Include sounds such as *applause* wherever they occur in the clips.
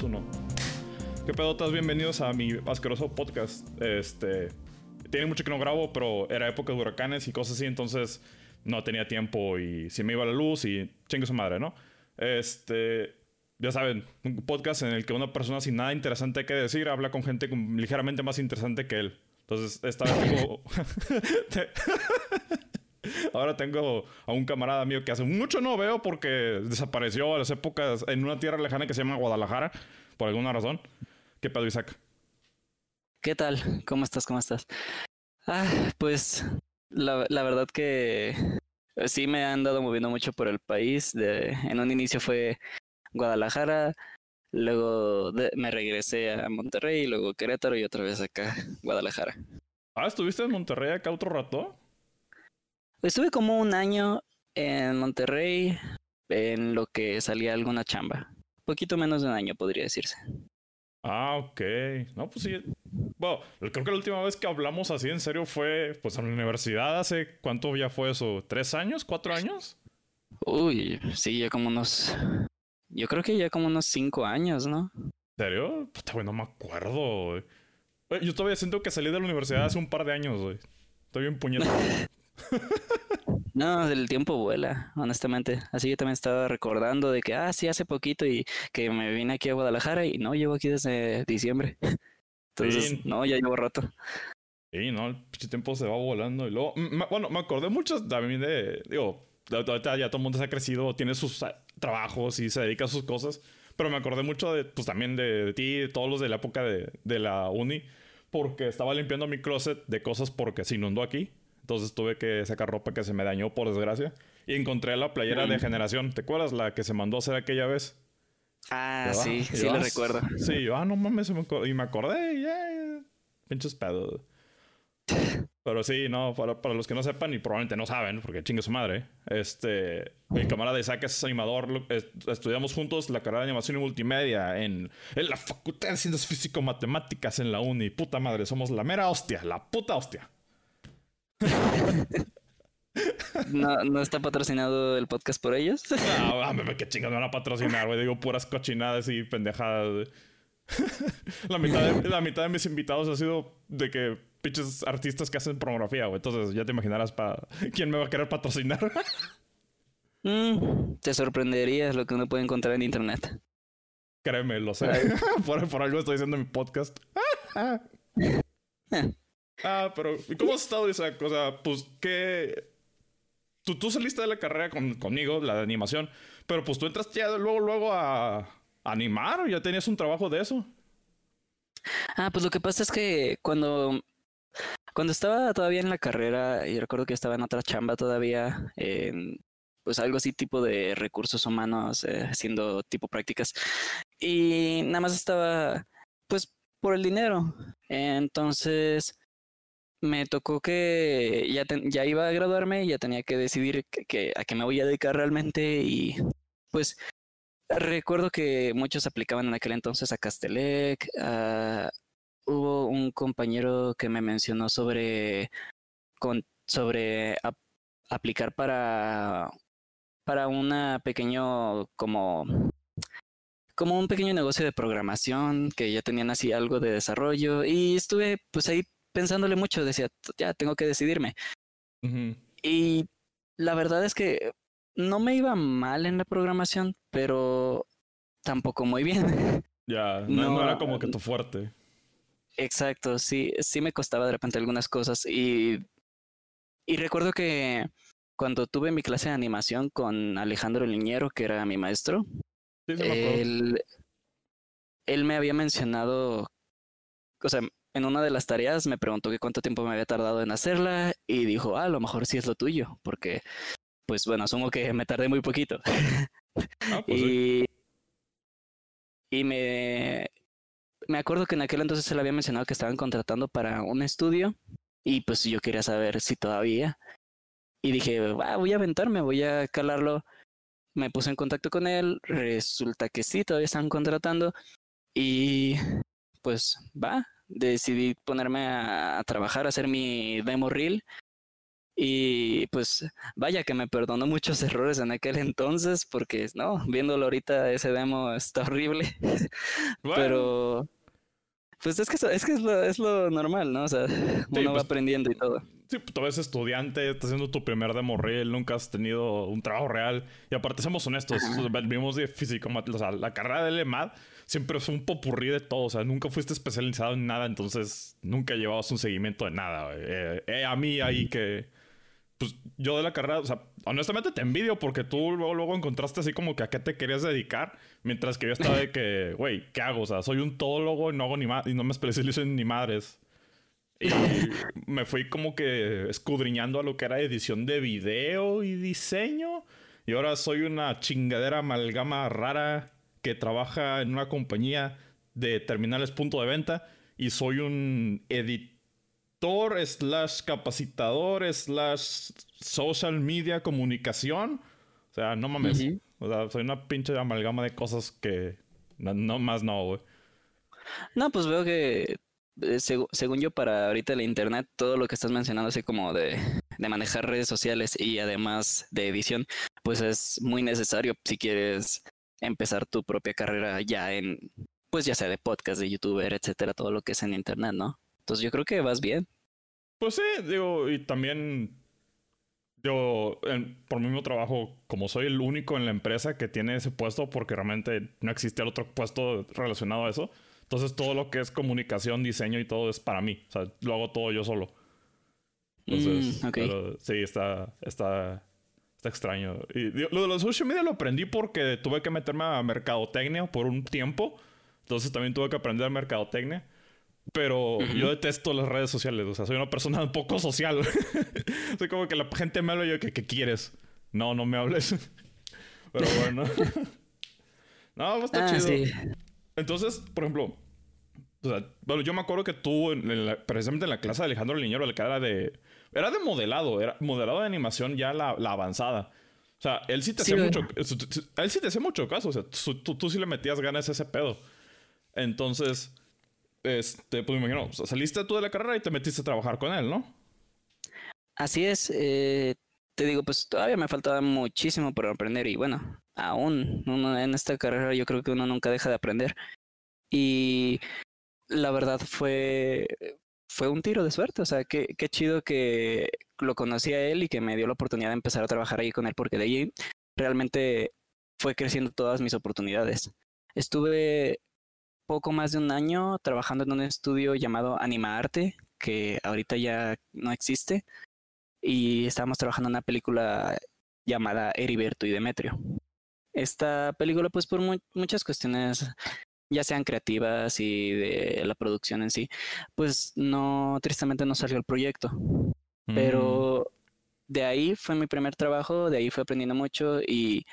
4, 3, 2, 1. ¿Qué pedotas? Bienvenidos a mi asqueroso podcast. Este. Tiene mucho que no grabo, pero era época de huracanes y cosas así, entonces no tenía tiempo y si me iba la luz y chingue su madre, ¿no? Este. Ya saben, un podcast en el que una persona sin nada interesante que decir habla con gente ligeramente más interesante que él. Entonces, esta vez tengo. *laughs* *laughs* Ahora tengo a un camarada mío que hace mucho no veo porque desapareció a las épocas en una tierra lejana que se llama Guadalajara, por alguna razón. ¿Qué pedo, Isaac? ¿Qué tal? ¿Cómo estás? ¿Cómo estás? Ah, pues la, la verdad que sí me han andado moviendo mucho por el país. De, en un inicio fue Guadalajara, luego me regresé a Monterrey, luego Querétaro y otra vez acá, Guadalajara. Ah, ¿estuviste en Monterrey acá otro rato? Estuve como un año en Monterrey en lo que salía alguna chamba. Poquito menos de un año, podría decirse. Ah, ok. No, pues sí. Bueno, creo que la última vez que hablamos así en serio fue pues en la universidad hace cuánto ya fue eso, ¿tres años? ¿Cuatro años? Uy, sí, ya como unos. Yo creo que ya como unos cinco años, ¿no? ¿En serio? Puta, güey, no me acuerdo, güey. Yo todavía siento que salí de la universidad hace un par de años, güey. Estoy bien puñetado. *laughs* *laughs* No, el tiempo vuela, honestamente. Así yo también estaba recordando de que, ah, sí, hace poquito y que me vine aquí a Guadalajara y no, llevo aquí desde diciembre. *laughs* Entonces, no, ya llevo rato. Sí, no, el tiempo se va volando. Y luego, bueno, me acordé mucho también de, digo, ahorita ya todo el mundo se ha crecido, tiene sus ah, trabajos y se dedica a sus cosas. Pero me acordé mucho de, pues también de, de ti, de todos los de la época de, de la uni, porque estaba limpiando mi closet de cosas porque se inundó aquí. Entonces tuve que sacar ropa que se me dañó, por desgracia. Y encontré la playera de generación. ¿Te acuerdas la que se mandó a hacer aquella vez? Ah, sí, sí la recuerdo. Sí, yo, ah, no mames, me y me acordé, y pinches pedos. *laughs* Pero sí, no, para, para, los que no sepan y probablemente no saben, porque chingue su madre, este, mi camarada Isaac es animador, estudiamos juntos la carrera de animación y multimedia en, en la Facultad de Ciencias Físico-Matemáticas en la uni. Puta madre, somos la mera hostia, la puta hostia. No, ¿No está patrocinado el podcast por ellos? No, qué chingados me van a patrocinar, güey. Digo puras cochinadas y pendejadas. *laughs* la, mitad de, la mitad de mis invitados ha sido de que pinches artistas que hacen pornografía, güey. Entonces ya te imaginarás para quién me va a querer patrocinar. *laughs* Mm, te sorprenderías lo que uno puede encontrar en internet. Créeme, lo sé. *laughs* por, por algo estoy haciendo mi podcast. Ah, pero ¿y cómo has estado esa cosa? Pues que tú, tú saliste de la carrera con, conmigo, la de animación, pero pues tú entraste ya luego, luego a, animar o ya tenías un trabajo de eso. Ah, pues lo que pasa es que cuando, cuando estaba todavía en la carrera, y recuerdo que estaba en otra chamba todavía, en pues algo así tipo de recursos humanos, eh, haciendo tipo prácticas, y nada más estaba pues por el dinero. Entonces, me tocó que ya, ya iba a graduarme ya tenía que decidir que, a qué me voy a dedicar realmente y pues recuerdo que muchos aplicaban en aquel entonces a Castelec, hubo un compañero que me mencionó sobre, con, sobre aplicar para, para una pequeño como como un pequeño negocio de programación que ya tenían así algo de desarrollo y estuve pues ahí pensándole mucho, decía, ya tengo que decidirme. Y la verdad es que no me iba mal en la programación, pero tampoco muy bien. *laughs* Ya, no, era como que tu fuerte. Exacto, sí, sí me costaba de repente algunas cosas y, y recuerdo que cuando tuve mi clase de animación con Alejandro Liñero, que era mi maestro, él, él me había mencionado, o sea, en una de las tareas me preguntó que cuánto tiempo me había tardado en hacerla y dijo, ah, a lo mejor sí es lo tuyo, porque, pues bueno, asumo que me tardé muy poquito. Ah, pues y, y me, me acuerdo que en aquel entonces él había mencionado que estaban contratando para un estudio y pues yo quería saber si todavía. Y dije, ah, voy a aventarme, voy a calarlo. Me puse en contacto con él, resulta que sí, todavía están contratando y pues va, decidí ponerme a, trabajar, a hacer mi demo reel. Y pues vaya que me perdonó muchos *laughs* errores en aquel entonces, porque no, viéndolo ahorita ese demo está horrible. *laughs* Pero pues es que, es, que es, lo, es lo normal, ¿no? O sea, uno va pues, aprendiendo y todo. Sí, pues, tú eres estudiante, estás haciendo tu primer demo real, nunca has tenido un trabajo real. Y aparte, somos honestos, vimos de físico, o sea, la carrera de LEMAD siempre fue un popurrí de todo. O sea, nunca fuiste especializado en nada, entonces nunca llevabas un seguimiento de nada. Eh, eh, a mí ahí que pues yo de la carrera, o sea, honestamente te envidio porque tú luego, luego encontraste así como que a qué te querías dedicar, mientras que yo estaba de que, *laughs* güey, ¿qué hago? O sea, soy un todólogo y no hago ni y no me especializo en ni madres. Y *laughs* me fui como que escudriñando a lo que era edición de video y diseño. Y ahora soy una chingadera amalgama rara que trabaja en una compañía de terminales punto de venta y soy un editor slash capacitador slash social media comunicación. O sea, no mames. O sea, soy una pinche amalgama de cosas que no, más no, güey. No, pues veo que eh, según yo para ahorita el internet, todo lo que estás mencionando así como de, de manejar redes sociales y además de edición, pues es muy necesario si quieres empezar tu propia carrera ya en, pues ya sea de podcast, de youtuber, etcétera, todo lo que es en internet, ¿no? Entonces yo creo que vas bien. Pues sí, digo, y también yo por mi mismo trabajo, como soy el único en la empresa que tiene ese puesto, porque realmente no existe otro puesto relacionado a eso. Entonces todo lo que es comunicación, diseño y todo es para mí. O sea, lo hago todo yo solo. Entonces, mm, sí, está, está, está extraño. Y lo de los social media lo aprendí porque tuve que meterme a mercadotecnia por un tiempo. Entonces también tuve que aprender mercadotecnia. Pero yo detesto las redes sociales. O sea, soy una persona un poco social. *laughs* soy como que la gente me habla y yo que, ¿qué quieres? No, no me hables. *laughs* Pero bueno. *laughs* no, pues está ah, chido. Entonces, por ejemplo, o sea, bueno, yo me acuerdo que tú, precisamente en la clase de Alejandro Liñero, la que era de. Era de modelado, era modelado de animación ya la, avanzada. O sea, él sí te hacía mucho. Él sí te hacía mucho caso. O sea, tú, tú sí le metías ganas a ese pedo. Entonces este, pues me imagino, saliste tú de la carrera y te metiste a trabajar con él, ¿no? Así es, eh, te digo, pues todavía me faltaba muchísimo por aprender y bueno, aún en esta carrera yo creo que uno nunca deja de aprender. Y la verdad fue, fue un tiro de suerte, o sea, qué, qué chido que lo conocí a él y que me dio la oportunidad de empezar a trabajar ahí con él, porque de ahí realmente fue creciendo todas mis oportunidades. Estuve poco más de un año trabajando en un estudio llamado Anima Arte, que ahorita ya no existe, y estábamos trabajando en una película llamada Heriberto y Demetrio. Esta película, pues por muchas cuestiones, ya sean creativas y de la producción en sí, pues no, tristemente no salió el proyecto. Pero mm. de ahí fue mi primer trabajo, de ahí fue aprendiendo mucho y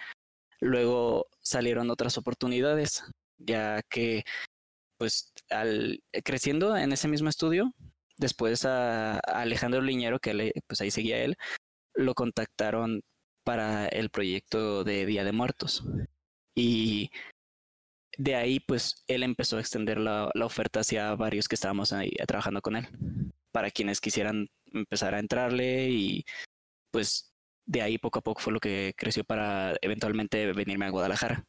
luego salieron otras oportunidades ya que pues al creciendo en ese mismo estudio, después a, Alejandro Liñero, que pues ahí seguía él, lo contactaron para el proyecto de Día de Muertos. Y de ahí, pues él empezó a extender la, la oferta hacia varios que estábamos ahí trabajando con él, para quienes quisieran empezar a entrarle y pues de ahí poco a poco fue lo que creció para eventualmente venirme a Guadalajara.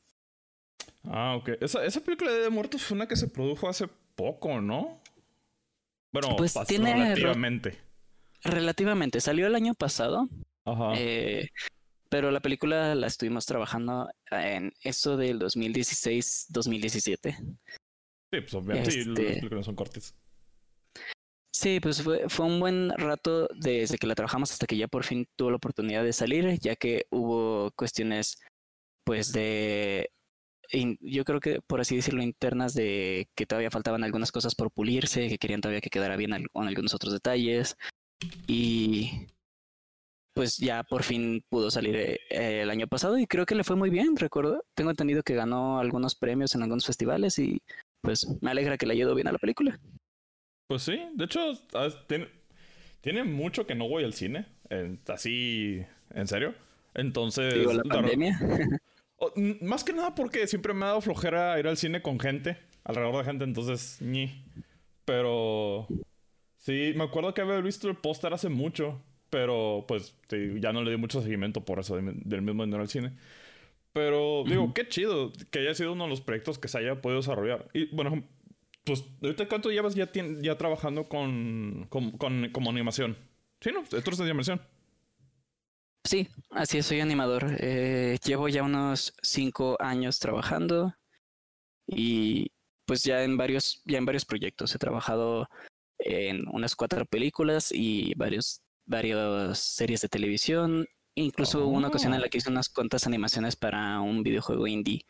Ah, ok. Esa, esa película de Muertos fue una que se produjo hace poco, ¿no? Bueno, pues tiene relativamente. relativamente. Salió el año pasado. Ajá. Eh, pero la película la estuvimos trabajando en eso del 2016-2017. Sí, pues obviamente las este películas son cortes. Sí, pues fue, fue un buen rato desde que la trabajamos hasta que ya por fin tuvo la oportunidad de salir, ya que hubo cuestiones pues de yo creo que, por así decirlo, internas de que todavía faltaban algunas cosas por pulirse, que querían todavía que quedara bien con algunos otros detalles. Y pues ya por fin pudo salir eh, el año pasado y creo que le fue muy bien, recuerdo. Tengo entendido que ganó algunos premios en algunos festivales y pues me alegra que le ido bien a la película. Pues sí, de hecho, tiene, tiene mucho que no voy al cine, así, en serio. Entonces... Digo, la pandemia. *laughs* más que nada porque siempre me ha dado flojera ir al cine con gente, alrededor de gente, entonces, ni. Pero. Sí, me acuerdo que había visto el póster hace mucho. Pero pues ya no le di mucho seguimiento por eso del mismo dinero al cine. Pero digo, qué chido que haya sido uno de los proyectos que se haya podido desarrollar. Y bueno, pues ahorita cuánto llevas ya, ya trabajando con, con, como animación. Sí, ¿no? Esto es de animación. Sí, así es, soy animador. Eh, llevo ya unos cinco años trabajando y pues ya en varios, ya en varios proyectos. He trabajado en unas cuatro películas y varios, varias series de televisión. Incluso una ocasión en la oh. que hice unas cuantas animaciones para un videojuego indie.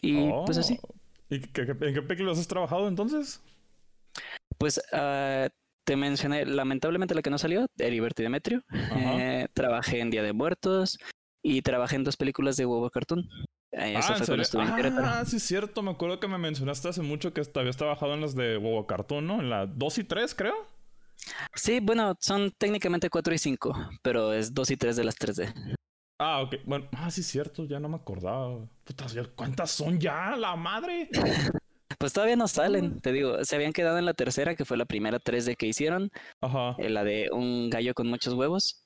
Y pues así. Oh. ¿Y qué, en qué películas has trabajado entonces? Pues uh, te mencioné, lamentablemente la que no salió, Heriberto y Demetrio. Eh, trabajé en Día de Muertos y trabajé en dos películas de huevo cartoon. Eh, eso ah, fue cuando estuve en Ah, sí, es cierto. Me acuerdo que me mencionaste hace mucho que habías trabajado en las de huevo cartoon, ¿no? En la 2 y 3, creo. Sí, bueno, son técnicamente 4 y 5, pero es 2 y 3 de las 3D. Ah, ok. Bueno, ah, sí, es cierto. Ya no me acordaba. Putas, ¿cuántas son ya? ¡La madre! *laughs* Pues todavía no salen, te digo, se habían quedado en la tercera, que fue la primera 3D que hicieron, Ajá. Eh, la de un gallo con muchos huevos.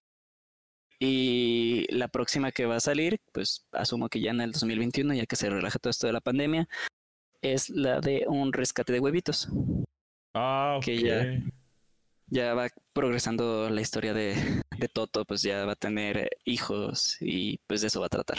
Y la próxima que va a salir, pues asumo que ya en el 2021, ya que se relaja todo esto de la pandemia, es la de un rescate de huevitos. Ah, ok. Que ya, ya va progresando la historia de, de Toto, pues ya va a tener hijos y pues de eso va a tratar.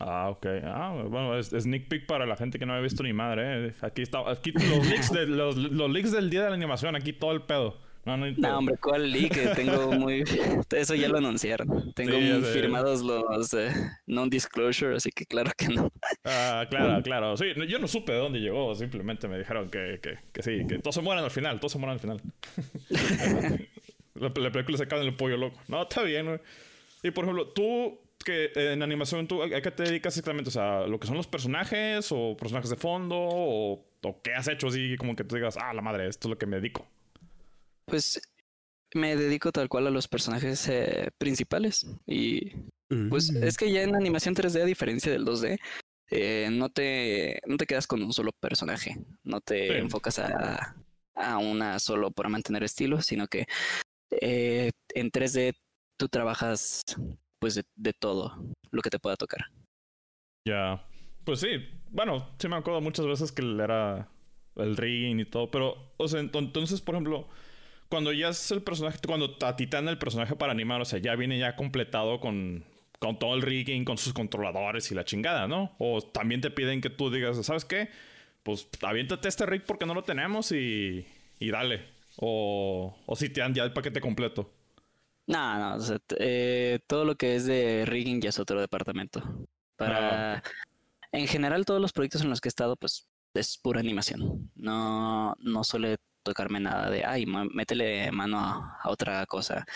Ah, ok. Ah, bueno, es, sneak peek para la gente que no había visto ni madre. ¿eh? Aquí está, aquí los leaks, del día de la animación, aquí todo el pedo. No, no, hombre, ¿cuál leak? Tengo muy... *laughs* Eso ya lo anunciaron. Tengo firmados los eh, non-disclosure, así que claro que no. Ah, claro, claro. Sí, yo no supe de dónde llegó, simplemente me dijeron que, que, que sí, que todos se mueren al final, todos se mueren al final. *laughs* la, la, película se acaba en el pollo loco. No, está bien, güey. Y por ejemplo, tú que en animación tú a qué te dedicas exactamente? O sea, lo que son los personajes o personajes de fondo o, qué has hecho así como que tú digas, ah, la madre, esto es lo que me dedico. Pues me dedico tal cual a los personajes eh, principales y pues mm. es que ya en animación 3D a diferencia del 2D eh, no te no te quedas con un solo personaje, no te enfocas a, a una solo para mantener estilo, sino que eh, en 3D tú trabajas pues de, todo lo que te pueda tocar. Ya, pues sí, bueno, sí me acuerdo muchas veces que era el rigging y todo, pero, o sea, entonces, por ejemplo, cuando ya es el personaje, cuando a ti te dan el personaje para animar, o sea, ya viene ya completado con, con todo el rigging, con sus controladores y la chingada, ¿no? O también te piden que tú digas, ¿sabes qué? Pues aviéntate este rig porque no lo tenemos y, y dale. O, o si te dan ya el paquete completo. No, no, o sea, eh, todo lo que es de rigging ya es otro departamento. Para, ah, en general, todos los proyectos en los que he estado, pues es pura animación. No, no suele tocarme nada de, ay, métele mano a, otra cosa.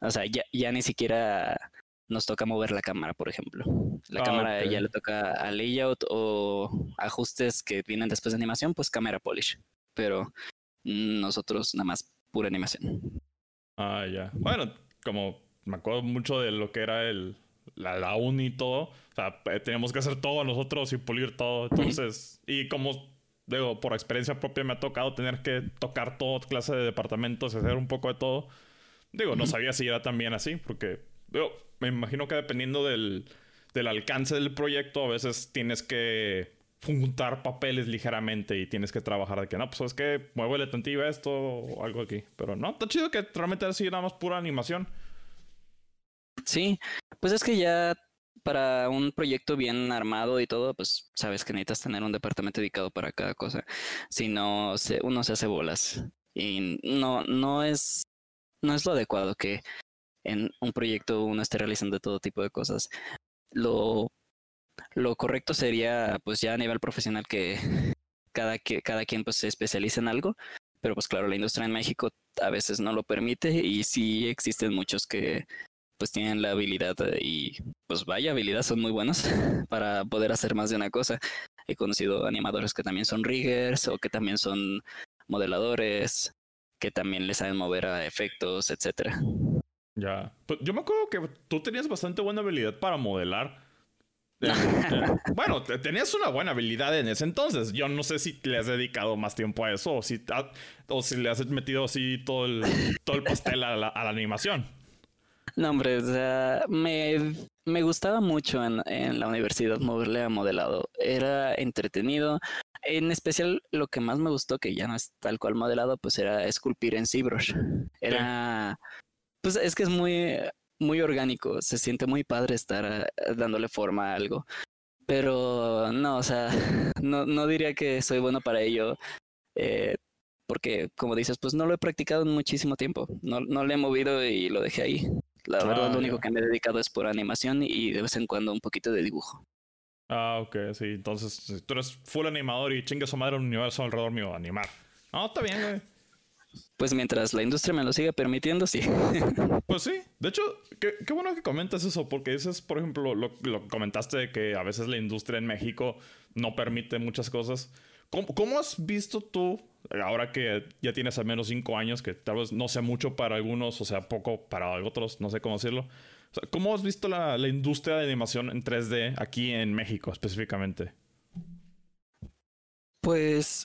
O sea, ya, ya ni siquiera nos toca mover la cámara, por ejemplo. La ah, cámara ya le toca a layout o ajustes que vienen después de animación, pues cámara polish. Pero nosotros nada más pura animación. Ah, ya. Bueno, como me acuerdo mucho de lo que era el, la, la uni y todo. O sea, eh, teníamos que hacer todo nosotros y pulir todo. *laughs* Entonces, y como digo, por experiencia propia me ha tocado tener que tocar toda clase de departamentos y hacer un poco de todo. Digo, no sabía si era también así, porque digo, me imagino que dependiendo del, del alcance del proyecto, a veces tienes que juntar papeles ligeramente y tienes que trabajar de que no, pues es que muévele tantillo esto o algo aquí. Pero no, está chido que realmente así nada más pura animación. Sí, pues es que ya para un proyecto bien armado y todo, pues sabes que necesitas tener un departamento dedicado para cada cosa. Si no, se, uno se hace bolas. Y no, no es, no es lo adecuado que en un proyecto uno esté realizando todo tipo de cosas. Lo lo correcto sería, pues ya a nivel profesional, que *laughs* cada, que, cada quien pues, se especialice en algo. Pero pues claro, la industria en México a veces no lo permite y sí existen muchos que pues tienen la habilidad y pues vaya habilidad, son muy buenos *laughs* para poder hacer más de una cosa. He conocido animadores que también son riggers o que también son modeladores, que también les saben mover a efectos, etcétera. Ya. Pues yo me acuerdo que tú tenías bastante buena habilidad para modelar. *laughs* bueno, tenías una buena habilidad en ese entonces. Yo no sé si le has dedicado más tiempo a eso o si, o si le has metido así todo el, todo el pastel a la, animación. No, hombre, o sea, me, me gustaba mucho en, en, la universidad moverle a modelado. Era entretenido. En especial, lo que más me gustó, que ya no es tal cual modelado, pues era esculpir en ZBrush. Era. Pues es que es muy muy orgánico, se siente muy padre estar eh, dándole forma a algo. Pero no, o sea, *laughs* no, no diría que soy bueno para ello, eh, porque como dices, pues no lo he practicado en muchísimo tiempo, no, no le he movido y lo dejé ahí. La verdad, lo ah, único que me he dedicado es por animación y de vez en cuando un poquito de dibujo. Ah, ok, sí. Entonces, tú eres full animador y chingue su madre un universo alrededor mío, animar. No, está bien, güey. Pues mientras la industria me lo siga permitiendo, sí. *laughs* Pues sí. De hecho, qué, bueno que comentas eso, porque dices, por ejemplo, lo, lo, comentaste de que a veces la industria en México no permite muchas cosas. ¿Cómo, has visto tú, ahora que ya tienes al menos cinco años, que tal vez no sea mucho para algunos, o sea, poco para otros, no sé cómo decirlo? ¿Cómo has visto la, la industria de animación en 3D aquí en México específicamente? Pues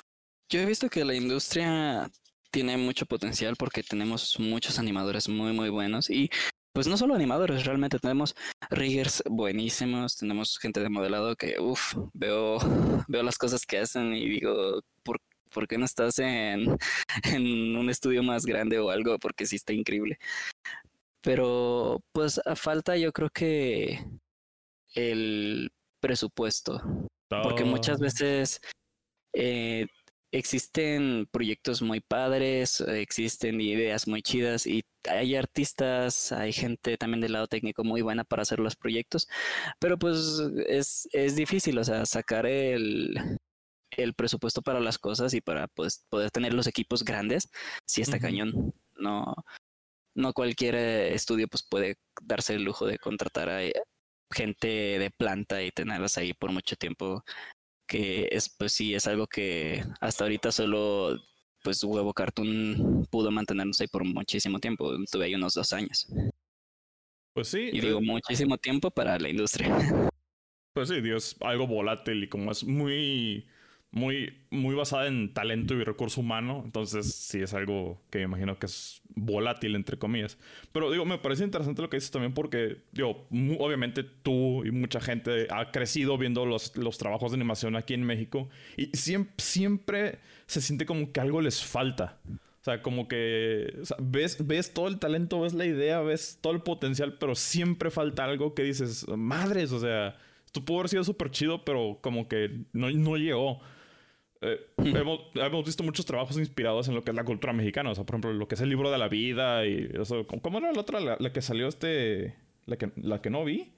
yo he visto que la industria tiene mucho potencial porque tenemos muchos animadores muy, muy buenos y pues no solo animadores, realmente tenemos riggers buenísimos, tenemos gente de modelado que, uff, veo, veo las cosas que hacen y digo, ¿por, ¿por qué no estás en, en un estudio más grande o algo? Porque sí está increíble. Pero pues a falta yo creo que el presupuesto, porque muchas veces eh, existen proyectos muy padres, existen ideas muy chidas y hay artistas, hay gente también del lado técnico muy buena para hacer los proyectos, pero pues es, es difícil, o sea, sacar el, el presupuesto para las cosas y para pues, poder tener los equipos grandes, si está cañón. No, no cualquier estudio pues puede darse el lujo de contratar a gente de planta y tenerlas ahí por mucho tiempo que es pues sí es algo que hasta ahorita solo pues huevo cartoon pudo mantenernos ahí por muchísimo tiempo. Estuve ahí unos dos años. Pues sí y digo eh, muchísimo tiempo para la industria. pues sí Dios algo volátil y como es muy muy, muy basada en talento y recurso humano. Entonces, sí es algo que me imagino que es volátil, entre comillas. Pero digo, me parece interesante lo que dices también porque, digo, obviamente tú y mucha gente ha crecido viendo los, los trabajos de animación aquí en México y siempre, siempre se siente como que algo les falta. O sea, como que ves, ves todo el talento, ves la idea, ves todo el potencial, pero siempre falta algo que dices, madres, o sea, esto pudo haber sido súper chido, pero como que no, no llegó. Eh, hemos, hemos, visto muchos trabajos inspirados en lo que es la cultura mexicana. O sea, por ejemplo, lo que es el libro de la vida y eso. ¿Cómo era la otra? La, que salió este. La que, la que no vi.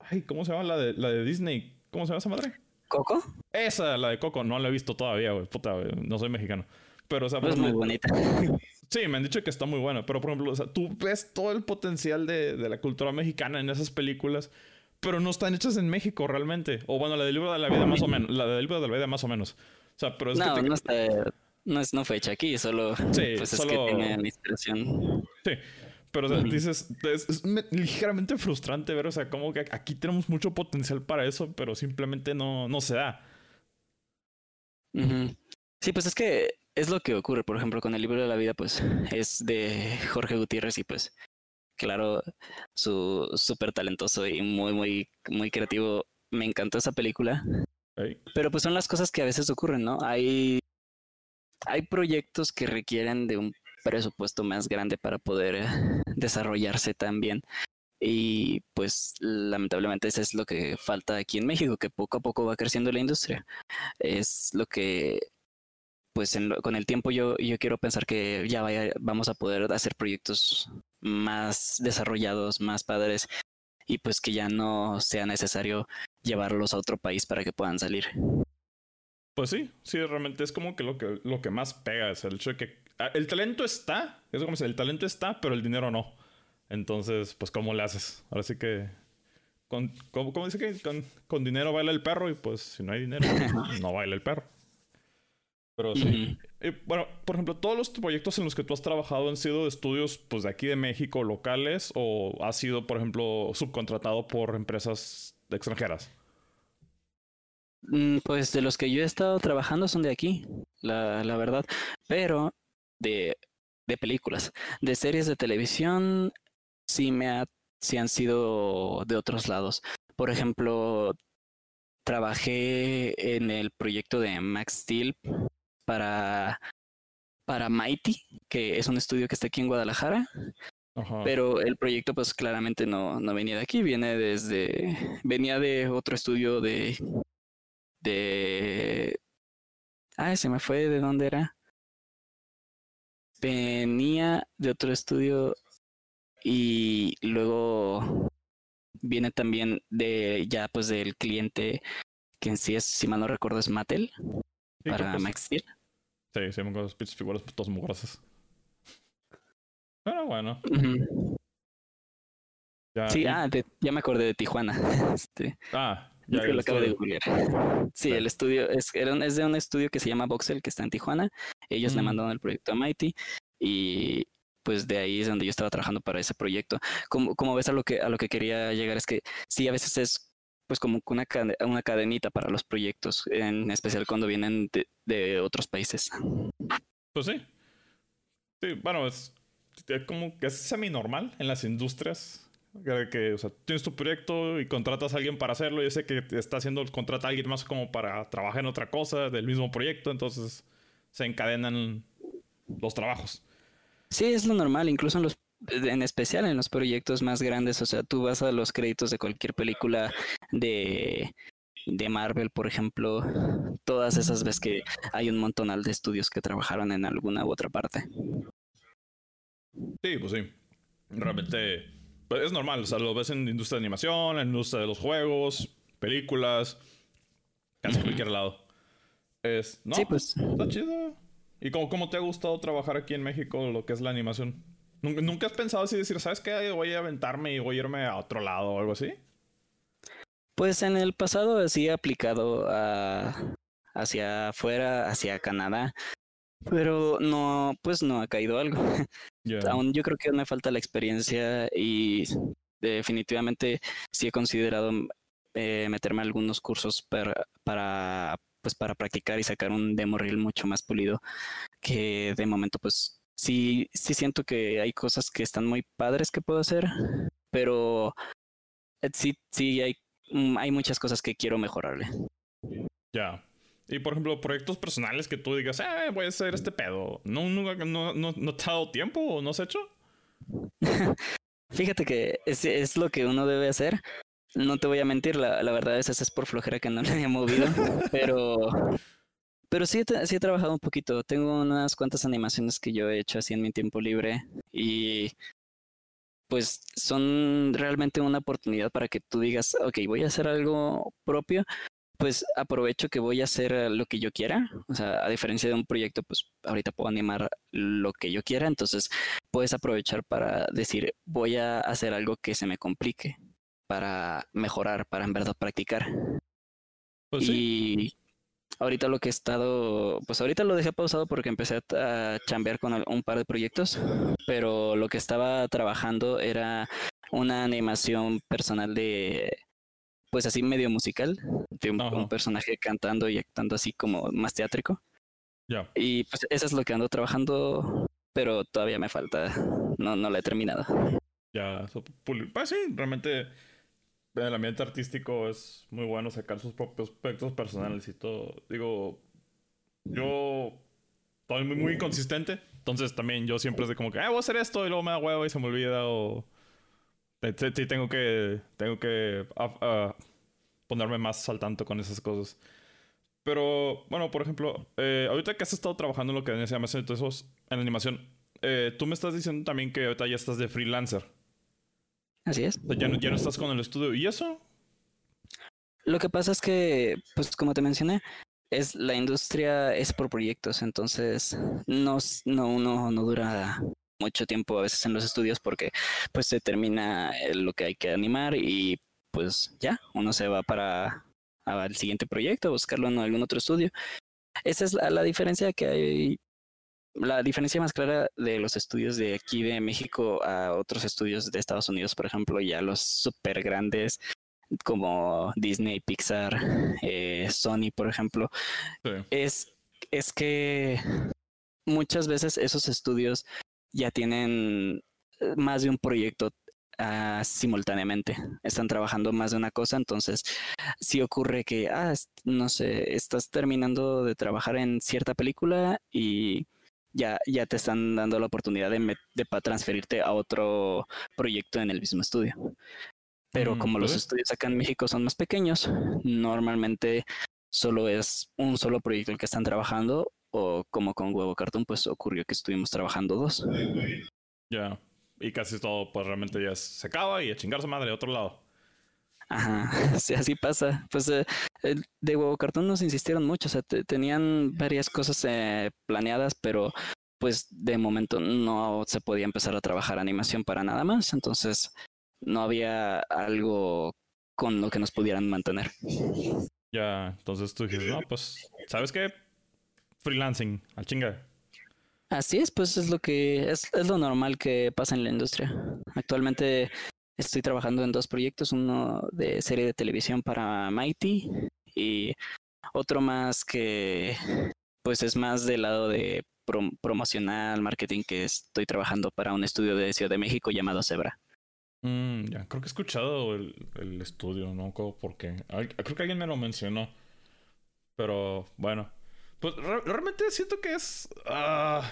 Ay, ¿cómo se llama la de, la de Disney? ¿Cómo se llama esa madre? ¿Coco? Esa, la de Coco. No la he visto todavía, güey. Puta, No soy mexicano. Pero, o sea, es muy bonita. *laughs* Sí, me han dicho que está muy buena. Pero, por ejemplo, o sea, tú ves todo el potencial de, de la cultura mexicana en esas películas pero no están hechas en México realmente. O bueno, la del libro de la vida más o menos. La del libro de la vida más o menos. O sea, pero es no, que no está, no es no fecha aquí, solo, sí, pues es que tiene inspiración. Sí, pero dices, es, ligeramente frustrante ver, o sea, como que aquí tenemos mucho potencial para eso, pero simplemente no, no se da. Sí, pues es que es lo que ocurre, por ejemplo, con el libro de la vida, pues es de Jorge Gutiérrez y pues, claro, su súper talentoso y muy, muy, muy creativo. Me encantó esa película. Pero pues son las cosas que a veces ocurren, ¿no? Hay, hay proyectos que requieren de un presupuesto más grande para poder eh, desarrollarse también. Y pues lamentablemente eso es lo que falta aquí en México, que poco a poco va creciendo la industria. Es lo que, pues con el tiempo yo, yo quiero pensar que ya vaya, vamos a poder hacer proyectos más desarrollados, más padres, y pues que ya no sea necesario llevarlos a otro país para que puedan salir. Pues sí, sí, realmente es como que lo que, lo que más pega es el hecho de que ah, el talento está, es como si el talento está, pero el dinero no. Entonces, pues, ¿cómo le haces? Ahora sí que, con, ¿cómo, dice que con, con, dinero baila el perro? Y pues, si no hay dinero, *laughs* no baila el perro. Pero sí. bueno, por ejemplo, todos los proyectos en los que tú has trabajado han sido estudios, pues, de aquí de México, locales, o has sido, por ejemplo, subcontratado por empresas extranjeras? Mm, pues de los que yo he estado trabajando son de aquí, la, la verdad. Pero de, de películas. De series de televisión, sí me ha, sí han sido de otros lados. Por ejemplo, trabajé en el proyecto de Max Steel para, para Mighty, que es un estudio que está aquí en Guadalajara. Pero el proyecto, pues claramente no, no venía de aquí, viene desde. venía de otro estudio de. de. Ay, se me fue de dónde era. Venía de otro estudio y luego viene también de ya pues del cliente que en sí es, si mal no recuerdo, es Mattel para Max Steel. Sí, sí, me acuerdo figuras todas muy grasas. Pero bueno. sí, ah, ya me acordé de Tijuana. *laughs* Este, ah, ya lo acabo de googlear. *laughs* Sí, el estudio es, es de un estudio que se llama Voxel, que está en Tijuana. Ellos le mandaron el proyecto a Mighty y pues de ahí es donde yo estaba trabajando para ese proyecto. Como, como ves a lo que a lo que quería llegar es que sí a veces es pues como una, una cadenita para los proyectos, en especial cuando vienen de, de otros países. Pues sí. Sí, bueno, es, como que es semi normal en las industrias. Que, tienes tu proyecto y contratas a alguien para hacerlo y ese que está haciendo contrata a alguien más como para trabajar en otra cosa del mismo proyecto, entonces se encadenan los trabajos. Sí, es lo normal, incluso en los en especial en los proyectos más grandes, o sea, tú vas a los créditos de cualquier película de, de Marvel, por ejemplo, todas esas veces que hay un montonal de estudios que trabajaron en alguna u otra parte. Sí, pues sí. Realmente pues, es normal, o sea, lo ves en la industria de animación, en la industria de los juegos, películas, casi cualquier lado. Es, no, sí, pues. Está chido. ¿Y cómo, cómo te ha gustado trabajar aquí en México lo que es la animación? ¿Nunca, has pensado así decir, ¿sabes qué? Voy a aventarme y voy a irme a otro lado o algo así? Pues en el pasado sí he aplicado a, hacia afuera, hacia Canadá, pero no, pues no ha caído algo. *laughs* Aún yo creo que me falta la experiencia y definitivamente sí he considerado eh, meterme a algunos cursos para, para pues para practicar y sacar un demo reel mucho más pulido que de momento pues sí, sí siento que hay cosas que están muy padres que puedo hacer, pero sí, sí hay, hay muchas cosas que quiero mejorarle. Ya. Y por ejemplo, proyectos personales que tú digas, eh, voy a hacer este pedo. ¿No, no, no, no, te ha dado tiempo o no has hecho? *laughs* Fíjate que es, es, lo que uno debe hacer, no te voy a mentir, la, la verdad es es por flojera que no le he movido, *laughs* pero, pero sí, sí he trabajado un poquito. Tengo unas cuantas animaciones que yo he hecho así en mi tiempo libre y pues son realmente una oportunidad para que tú digas, ok, voy a hacer algo propio, pues aprovecho que voy a hacer lo que yo quiera. O sea, a diferencia de un proyecto, pues ahorita puedo animar lo que yo quiera, entonces puedes aprovechar para decir, voy a hacer algo que se me complique para mejorar, para en verdad practicar. Pues y ahorita lo que he estado, pues ahorita lo dejé pausado porque empecé a, chambear con un par de proyectos, pero lo que estaba trabajando era una animación personal de, pues así medio musical, de un, personaje cantando y actuando así como más teátrico. Ya. Y pues eso es lo que ando trabajando, pero todavía me falta, no, no lo he terminado. Ya, pues sí, realmente en el ambiente artístico es muy bueno sacar sus propios aspectos personales y todo. Digo, yo soy muy, muy inconsistente. Entonces también yo siempre es de como que, ah, voy a hacer esto y luego me da huevo y se me olvida o... Sí, tengo que, tengo que ah, ah, ponerme más al tanto con esas cosas. Pero, bueno, por ejemplo, eh, ahorita que has estado trabajando en lo que se llama en animación, eh, tú me estás diciendo también que ahorita ya estás de freelancer. Así es. Ya no, ya no estás con el estudio. ¿Y eso? Lo que pasa es que, pues como te mencioné, es la industria es por proyectos, entonces no, no uno no dura mucho tiempo a veces en los estudios porque pues se termina lo que hay que animar y pues ya uno se va para el siguiente proyecto, buscarlo en algún otro estudio. Esa es la, la diferencia que hay la diferencia más clara de los estudios de aquí de México a otros estudios de Estados Unidos, por ejemplo, ya los súper grandes, como Disney, Pixar, eh, Sony, por ejemplo, es, es que muchas veces esos estudios ya tienen eh, más de un proyecto ah, simultáneamente. Están trabajando más de una cosa, entonces si ocurre que, ah, no sé, estás terminando de trabajar en cierta película y ya, ya te están dando la oportunidad de, de transferirte a otro proyecto en el mismo estudio. Pero mm, como los estudios acá en México son más pequeños, normalmente solo es un solo proyecto el que están trabajando o como con Huevo Cartón, pues ocurrió que estuvimos trabajando dos. Ya, y casi todo pues realmente ya se acaba y a chingarse madre de otro lado. Ajá, *laughs* sí, así pasa. Pues eh, de Huevo Cartón nos insistieron mucho, o sea, tenían varias cosas eh, planeadas, pero pues de momento no se podía empezar a trabajar animación para nada más, entonces no había algo con lo que nos pudieran mantener. Ya, entonces tú dijiste, no, pues, ¿sabes qué? Freelancing, al chinga. Así es, pues es lo que es, es lo normal que pasa en la industria. Actualmente estoy trabajando en dos proyectos, uno de serie de televisión para Mighty y otro más que pues es más del lado de promocional, marketing que estoy trabajando para un estudio de Ciudad de México llamado Zebra. Mm, ya, creo que he escuchado el, el estudio, ¿no? Porque creo que alguien me lo mencionó. Pero bueno, pues realmente siento que es... Uh,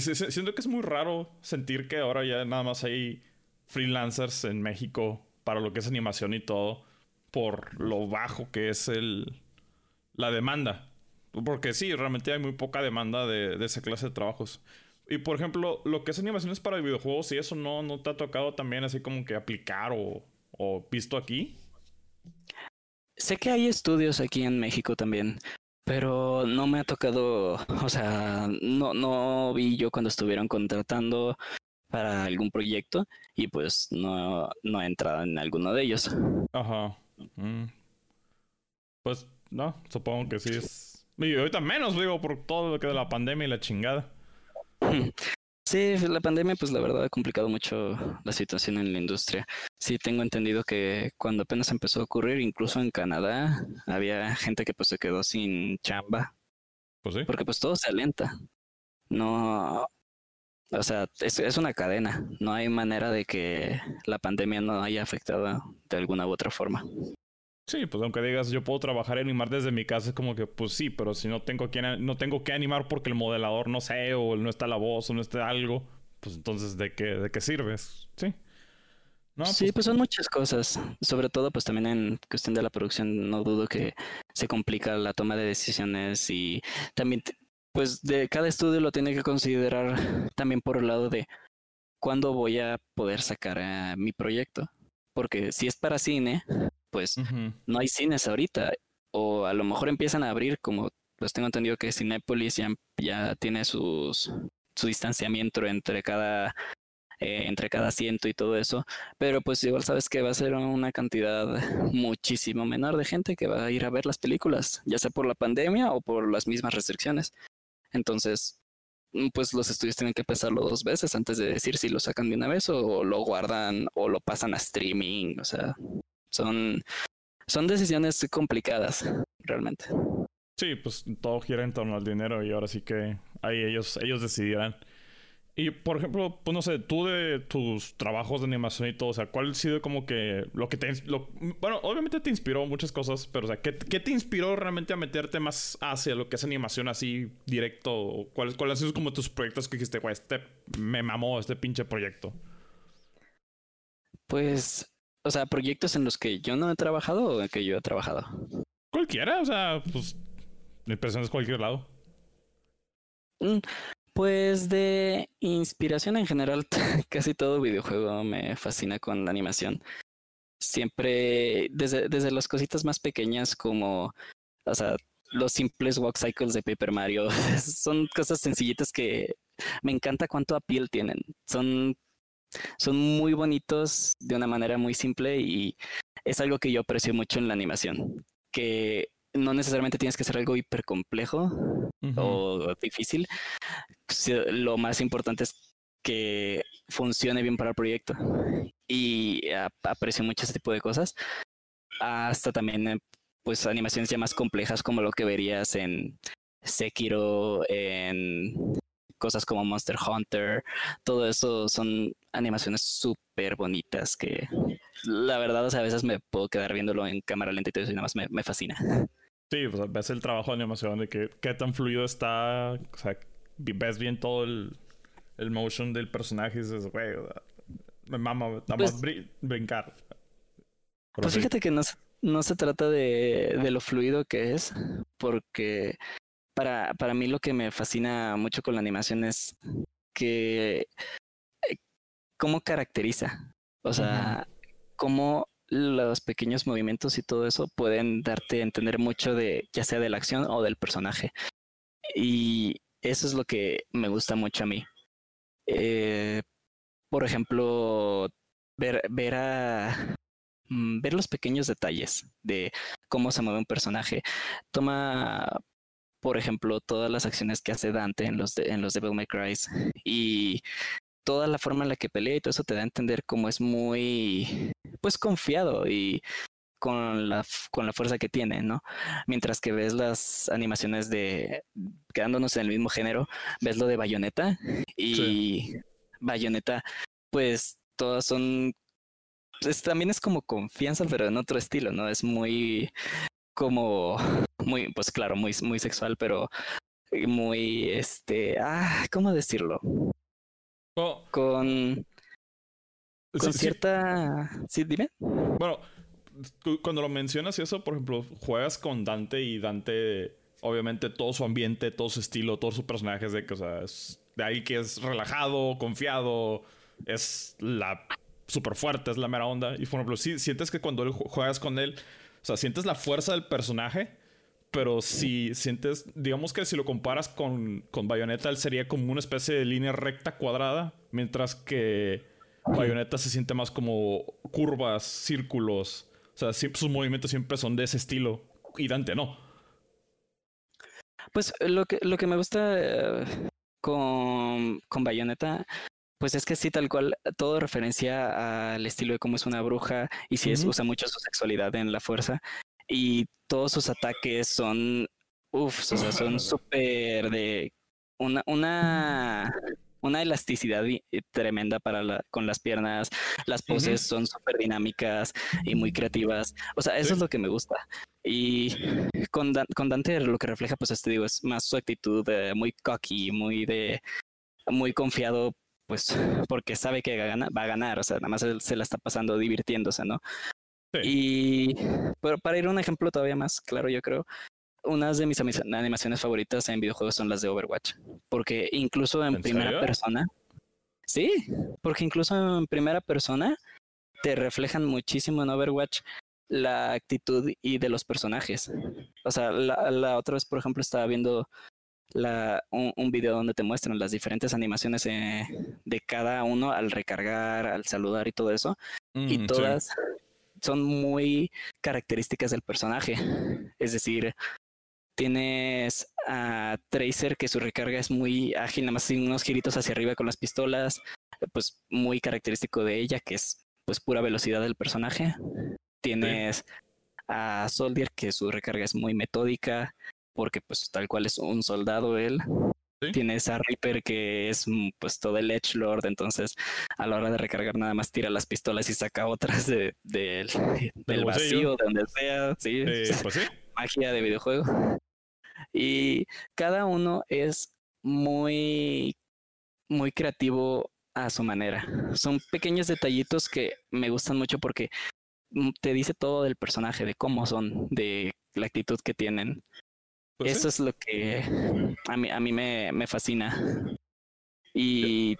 siento que es muy raro sentir que ahora ya nada más hay freelancers en México para lo que es animación y todo por lo bajo que es el la demanda. Porque sí, realmente hay muy poca demanda de, de esa clase de trabajos. Y por ejemplo, lo que es animaciones para videojuegos y eso no, no te ha tocado también así como que aplicar o, o visto aquí. Sé que hay estudios aquí en México también, pero no me ha tocado, o sea, no, no vi yo cuando estuvieron contratando para algún proyecto y pues no, no he entrado en alguno de ellos. Ajá. Mm. Pues no, supongo que sí es. Y ahorita menos, digo, por todo lo que de la pandemia y la chingada. *laughs* Sí, la pandemia, pues la verdad ha complicado mucho la situación en la industria. Sí, tengo entendido que cuando apenas empezó a ocurrir, incluso en Canadá, había gente que pues se quedó sin chamba. Pues sí. Porque pues todo se alenta. No, o sea, es, es una cadena. No hay manera de que la pandemia no haya afectado de alguna u otra forma. Sí, pues aunque digas yo puedo trabajar y animar desde mi casa, es como que pues sí, pero si no tengo que, no tengo que animar porque el modelador no sé, o no está la voz, o no está algo, pues entonces ¿de qué, de qué sirves? Sí. No, sí, pues... pues son muchas cosas. Sobre todo, pues también en cuestión de la producción, no dudo que se complica la toma de decisiones y también, pues de cada estudio lo tiene que considerar también por el lado de cuándo voy a poder sacar a mi proyecto. Porque si es para cine, pues no hay cines ahorita. O a lo mejor empiezan a abrir, como pues tengo entendido que Cinepolis ya, ya tiene sus, su distanciamiento entre cada, eh, entre cada asiento y todo eso. Pero pues igual sabes que va a ser una cantidad muchísimo menor de gente que va a ir a ver las películas, ya sea por la pandemia o por las mismas restricciones. Entonces, mm, pues los estudios tienen que pensarlo dos veces antes de decir si lo sacan de una vez o lo guardan o lo pasan a streaming. O sea, son, son decisiones complicadas, realmente. Sí, pues todo gira en torno al dinero y ahora sí que ahí ellos, ellos decidirán. Y por ejemplo, pues no sé, tú de tus trabajos de animación y todo, o sea, ¿cuál ha sido como que lo que te... Lo, bueno, obviamente te inspiró muchas cosas, pero o sea, ¿qué, ¿qué, te inspiró realmente a meterte más hacia lo que es animación así directo? ¿Cuáles cuál han sido como tus proyectos que dijiste, güey, este me mamó este pinche proyecto? Pues o sea, proyectos en los que yo no he trabajado o en que yo he trabajado. Cualquiera, o sea, pues es cualquier lado. Mm, pues de inspiración en general, *laughs* casi todo videojuego me fascina con la animación. Siempre, desde, desde las cositas más pequeñas como, o sea, los simples walk cycles de Paper Mario, *laughs* son cosas sencillitas que me encanta cuánto appeal tienen. Son son muy bonitos de una manera muy simple y es algo que yo aprecio mucho en la animación, que no necesariamente tienes que hacer algo hiper complejo o difícil. Lo más importante es que funcione bien para el proyecto. Y aprecio mucho ese tipo de cosas. Hasta también, eh, pues, animaciones ya más complejas como lo que verías en Sekiro, en cosas como Monster Hunter, todo eso son animaciones súper bonitas que la verdad a veces me puedo quedar viéndolo en cámara lenta y todo eso y nada más me, me fascina. Sí, pues ves el trabajo de animación de que qué tan fluido está, o sea, ves bien todo el, el motion del personaje y dices, güey, me mama, nada más pues brincar. pues fíjate que no, no se trata de, de, lo fluido que es, porque para, para mí lo que me fascina mucho con la animación es que eh, cómo caracteriza, o sea, cómo los pequeños movimientos y todo eso pueden darte a entender mucho de ya sea de la acción o del personaje. Y eso es lo que me gusta mucho a mí. Eh, por ejemplo, ver, ver a mm, ver los pequeños detalles de cómo se mueve un personaje. Toma, por ejemplo, todas las acciones que hace Dante en los de, en los Devil May Cry y toda la forma en la que pelea y todo eso te da a entender cómo es muy, pues, confiado y con la, con la fuerza que tiene, ¿no? Mientras que ves las animaciones de, quedándonos en el mismo género, ves lo de Bayonetta y Bayonetta, pues, todas son, pues, también es como confianza, pero en otro estilo, ¿no? Es muy, como, *laughs* muy, pues claro, muy, muy sexual, pero muy, este, ah, ¿cómo decirlo? con. Con cierta. Sí. dime. Bueno, cuando lo mencionas y eso, por ejemplo, juegas con Dante y Dante, obviamente, todo su ambiente, todo su estilo, todos sus personajes, de que, o sea, es de ahí que es relajado, confiado, es la súper fuerte, es la mera onda. Y por ejemplo, sí, sientes que cuando juegas con él, sea, sientes la fuerza del personaje pero si sientes, digamos que si lo comparas con, con Bayonetta, él sería como una especie de línea recta cuadrada, mientras que Bayonetta se siente más como curvas, círculos. O sea, sus movimientos siempre son de ese estilo y Dante no. Pues lo que, lo que me gusta eh, con, con Bayonetta pues es que sí, tal cual, todo referencia al estilo de cómo es una bruja y si es, usa mucho su sexualidad en la fuerza y todos sus ataques son, uff, o sea, son súper de una, una, una elasticidad tremenda para la, con las piernas, las poses son súper dinámicas y muy creativas, o sea, eso es lo que me gusta. Y con, con Dante lo que refleja, pues, este digo, es más su actitud muy cocky, muy de, muy confiado pues porque sabe que va a ganar, o sea, nada más se la está pasando divirtiéndose, ¿no? Y para ir a un ejemplo todavía más claro, yo creo, unas de mis animaciones favoritas en videojuegos son las de Overwatch, porque incluso en, primera persona, sí, porque incluso en primera persona te reflejan muchísimo en Overwatch la actitud y de los personajes. O sea, la, otra vez, por ejemplo, estaba viendo la, un, video donde te muestran las diferentes animaciones eh, de cada uno al recargar, al saludar y todo eso. y todas, son muy características del personaje. Es decir, tienes a Tracer que su recarga es muy ágil, nada más unos giritos hacia arriba con las pistolas, pues muy característico de ella, que es pues pura velocidad del personaje. Tienes a Soldier que su recarga es muy metódica, porque pues tal cual es un soldado él. Tienes a Reaper que es mm, pues todo el Edge Lord, entonces a la hora de recargar nada más tira las pistolas y saca otras de, del *laughs* vacío, de donde sea, sí. *laughs* Pues Magia de videojuego. Y cada uno es muy, muy creativo a su manera. Son pequeños detallitos que me gustan mucho porque mm, te dice todo del personaje, de cómo son, de la actitud que tienen. Pues Eso es lo que a mí, a mí me, me fascina. Y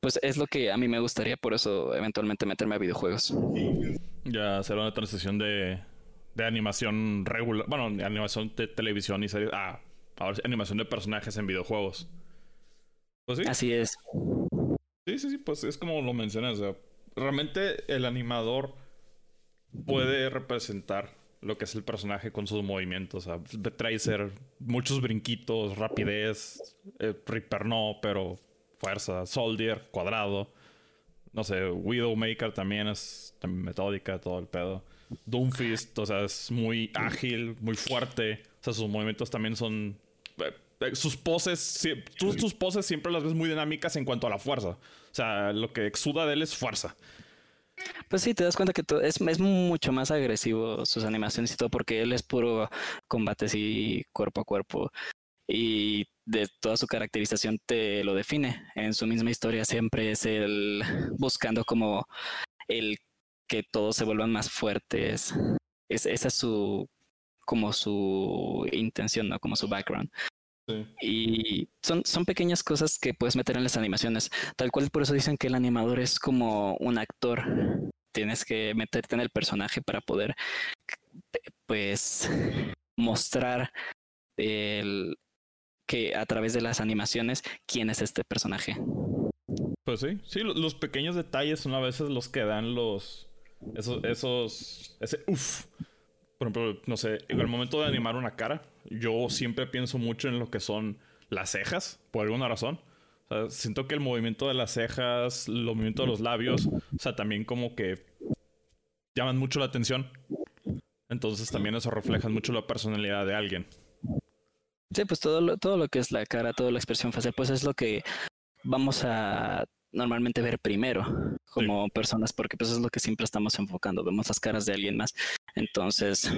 pues es lo que a mí me gustaría, por eso eventualmente meterme a videojuegos. Ya será una transición de, de animación regular, bueno, animación de televisión y series, ah, ahora animación de personajes en videojuegos. Pues sí. Así es. Sí, sí, sí, pues es como lo mencionas, realmente el animador puede representar lo que es el personaje con sus movimientos. O sea, Tracer, muchos brinquitos, rapidez. Eh, Reaper no, pero fuerza. Soldier, cuadrado. no sé, Widowmaker también es metódica, todo el pedo. Doomfist, o sea, es muy ágil, muy fuerte. O sea, sus movimientos también son. Eh, eh, sus poses, tus poses siempre las ves muy dinámicas en cuanto a la fuerza. O sea, lo que exuda de él es fuerza. Pues sí, te das cuenta que es, es mucho más agresivo sus animaciones y todo, porque él es puro combate así cuerpo a cuerpo. Y de toda su caracterización te lo define. En su misma historia siempre es el buscando como el que todos se vuelvan más fuertes. Es, esa es su como su intención, ¿no? Como su background. Y son, son pequeñas cosas que puedes meter en las animaciones. Tal cual por eso dicen que el animador es como un actor. Tienes que meterte en el personaje para poder, pues, mostrar el, que a través de las animaciones quién es este personaje. Pues sí, sí, los pequeños detalles son a veces los que dan los. Esos. esos ese uff. Por ejemplo, no sé, en el momento de animar una cara, yo siempre pienso mucho en lo que son las cejas, por alguna razón. O sea, siento que el movimiento de las cejas, los movimientos de los labios, o sea, también como que llaman mucho la atención. Entonces también eso refleja mucho la personalidad de alguien. Sí, pues todo lo, todo lo que es la cara, toda la expresión facial, pues es lo que vamos a normalmente ver primero como personas, porque pues es lo que siempre estamos enfocando, vemos las caras de alguien más. Entonces,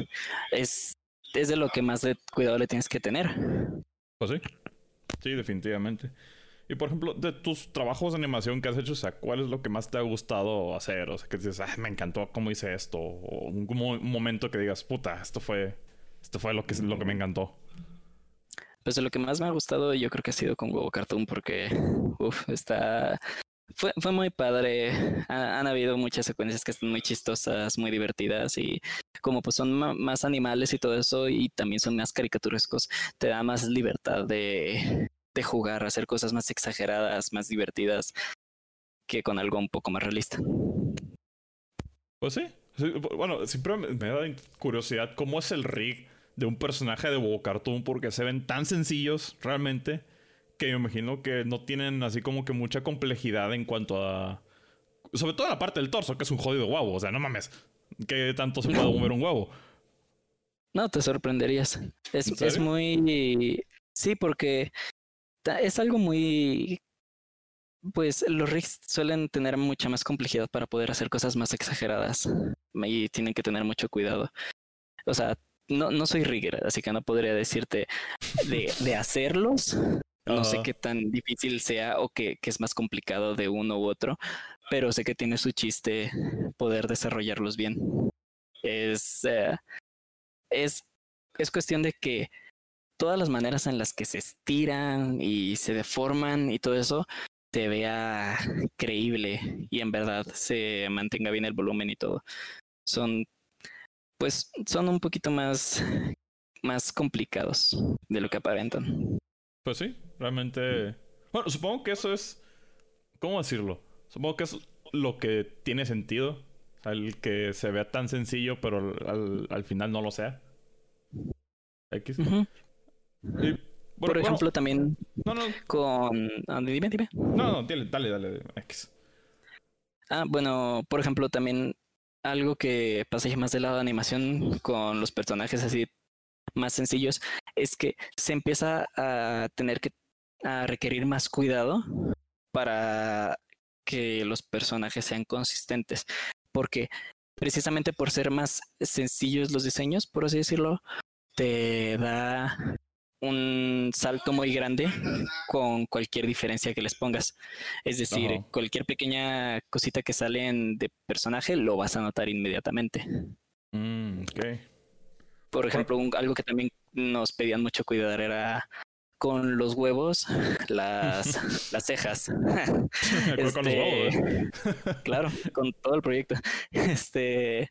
es, es de lo que más de cuidado le tienes que tener. Pues sí, sí, definitivamente. Y por ejemplo, de tus trabajos de animación que has hecho, o sea, ¿cuál es lo que más te ha gustado hacer? O sea, que dices, ah, me encantó cómo hice esto. O un, momento que digas, puta, esto fue, esto fue lo que, lo que me encantó. Pues de lo que más me ha gustado yo creo que ha sido con Huevo Cartoon porque, uff, está... Fue, fue muy padre. han habido muchas secuencias que están muy chistosas, muy divertidas y como pues son más animales y todo eso y también son más caricaturescos, te da más libertad de, jugar, hacer cosas más exageradas, más divertidas que con algo un poco más realista. Pues sí. Bueno, siempre me da curiosidad cómo es el rig de un personaje de Bobo Cartoon porque se ven tan sencillos realmente que me imagino que no tienen así como que mucha complejidad en cuanto a... Sobre todo la parte del torso, que es un jodido huevo. O sea, no mames. ¿Qué tanto se puede mover un huevo? No, te sorprenderías. Es, es muy... Sí, porque es algo muy... Pues los rigs suelen tener mucha más complejidad para poder hacer cosas más exageradas y tienen que tener mucho cuidado. O sea, no, no soy rigger, así que no podría decirte de, de hacerlos. No sé qué tan difícil sea o que, es más complicado de uno u otro, pero sé que tiene su chiste poder desarrollarlos bien. Es, eh, es, es cuestión de que todas las maneras en las que se estiran y se deforman y todo eso se vea creíble y en verdad se mantenga bien el volumen y todo. Son pues son un poquito más, más complicados de lo que aparentan. Pues sí, realmente. Bueno, supongo que eso es. ¿Cómo decirlo? Supongo que es lo que tiene sentido. el que se vea tan sencillo, pero al, final no lo sea. X. Por ejemplo, también no, no. con. Ah, dime, dime. No, no, dale, dale, dale. X. Ah, bueno, por ejemplo, también algo que pasa más del lado de animación con los personajes así más sencillos es que se empieza a tener que a requerir más cuidado para que los personajes sean consistentes porque precisamente por ser más sencillos los diseños por así decirlo te da un salto muy grande con cualquier diferencia que les pongas. Es decir, cualquier pequeña cosita que salen de personaje lo vas a notar inmediatamente. Mm, Por ejemplo, algo que también nos pedían mucho cuidar era con los huevos, *laughs* las, *laughs* las cejas. *laughs* con los huevos. ¿eh? claro, con todo el proyecto. Este,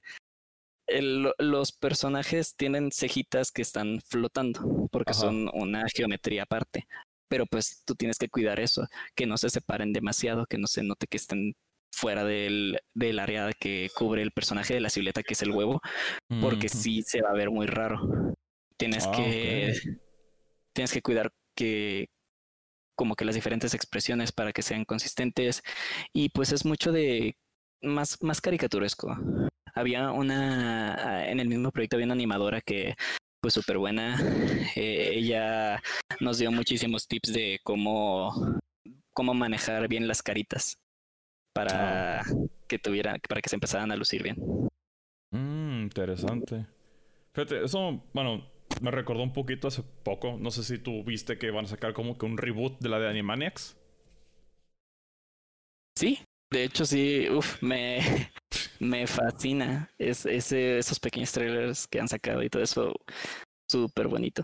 los personajes tienen cejitas que están flotando porque son una geometría aparte. Pero pues tú tienes que cuidar eso, que no se separen demasiado, que no se note que estén fuera del, del área que cubre el personaje de la silueta, que es el huevo, porque sí se va a ver muy raro. Tienes ah, que tienes que cuidar que como que las diferentes expresiones para que sean consistentes y pues es mucho de más, más caricaturesco. Había una, en el mismo proyecto había una animadora que pues súper buena. Eh, ella nos dio muchísimos tips de cómo, cómo manejar bien las caritas para ah. que tuviera, para que se empezaran a lucir bien. Mmm, interesante. Fíjate, eso, bueno, me recordó un poquito hace poco. No sé si tú viste que van a sacar como que un reboot de la de Animaniacs. Sí, de hecho sí, uff, me, *laughs* me fascina es, ese, esos pequeños trailers que han sacado y todo eso. Súper bonito.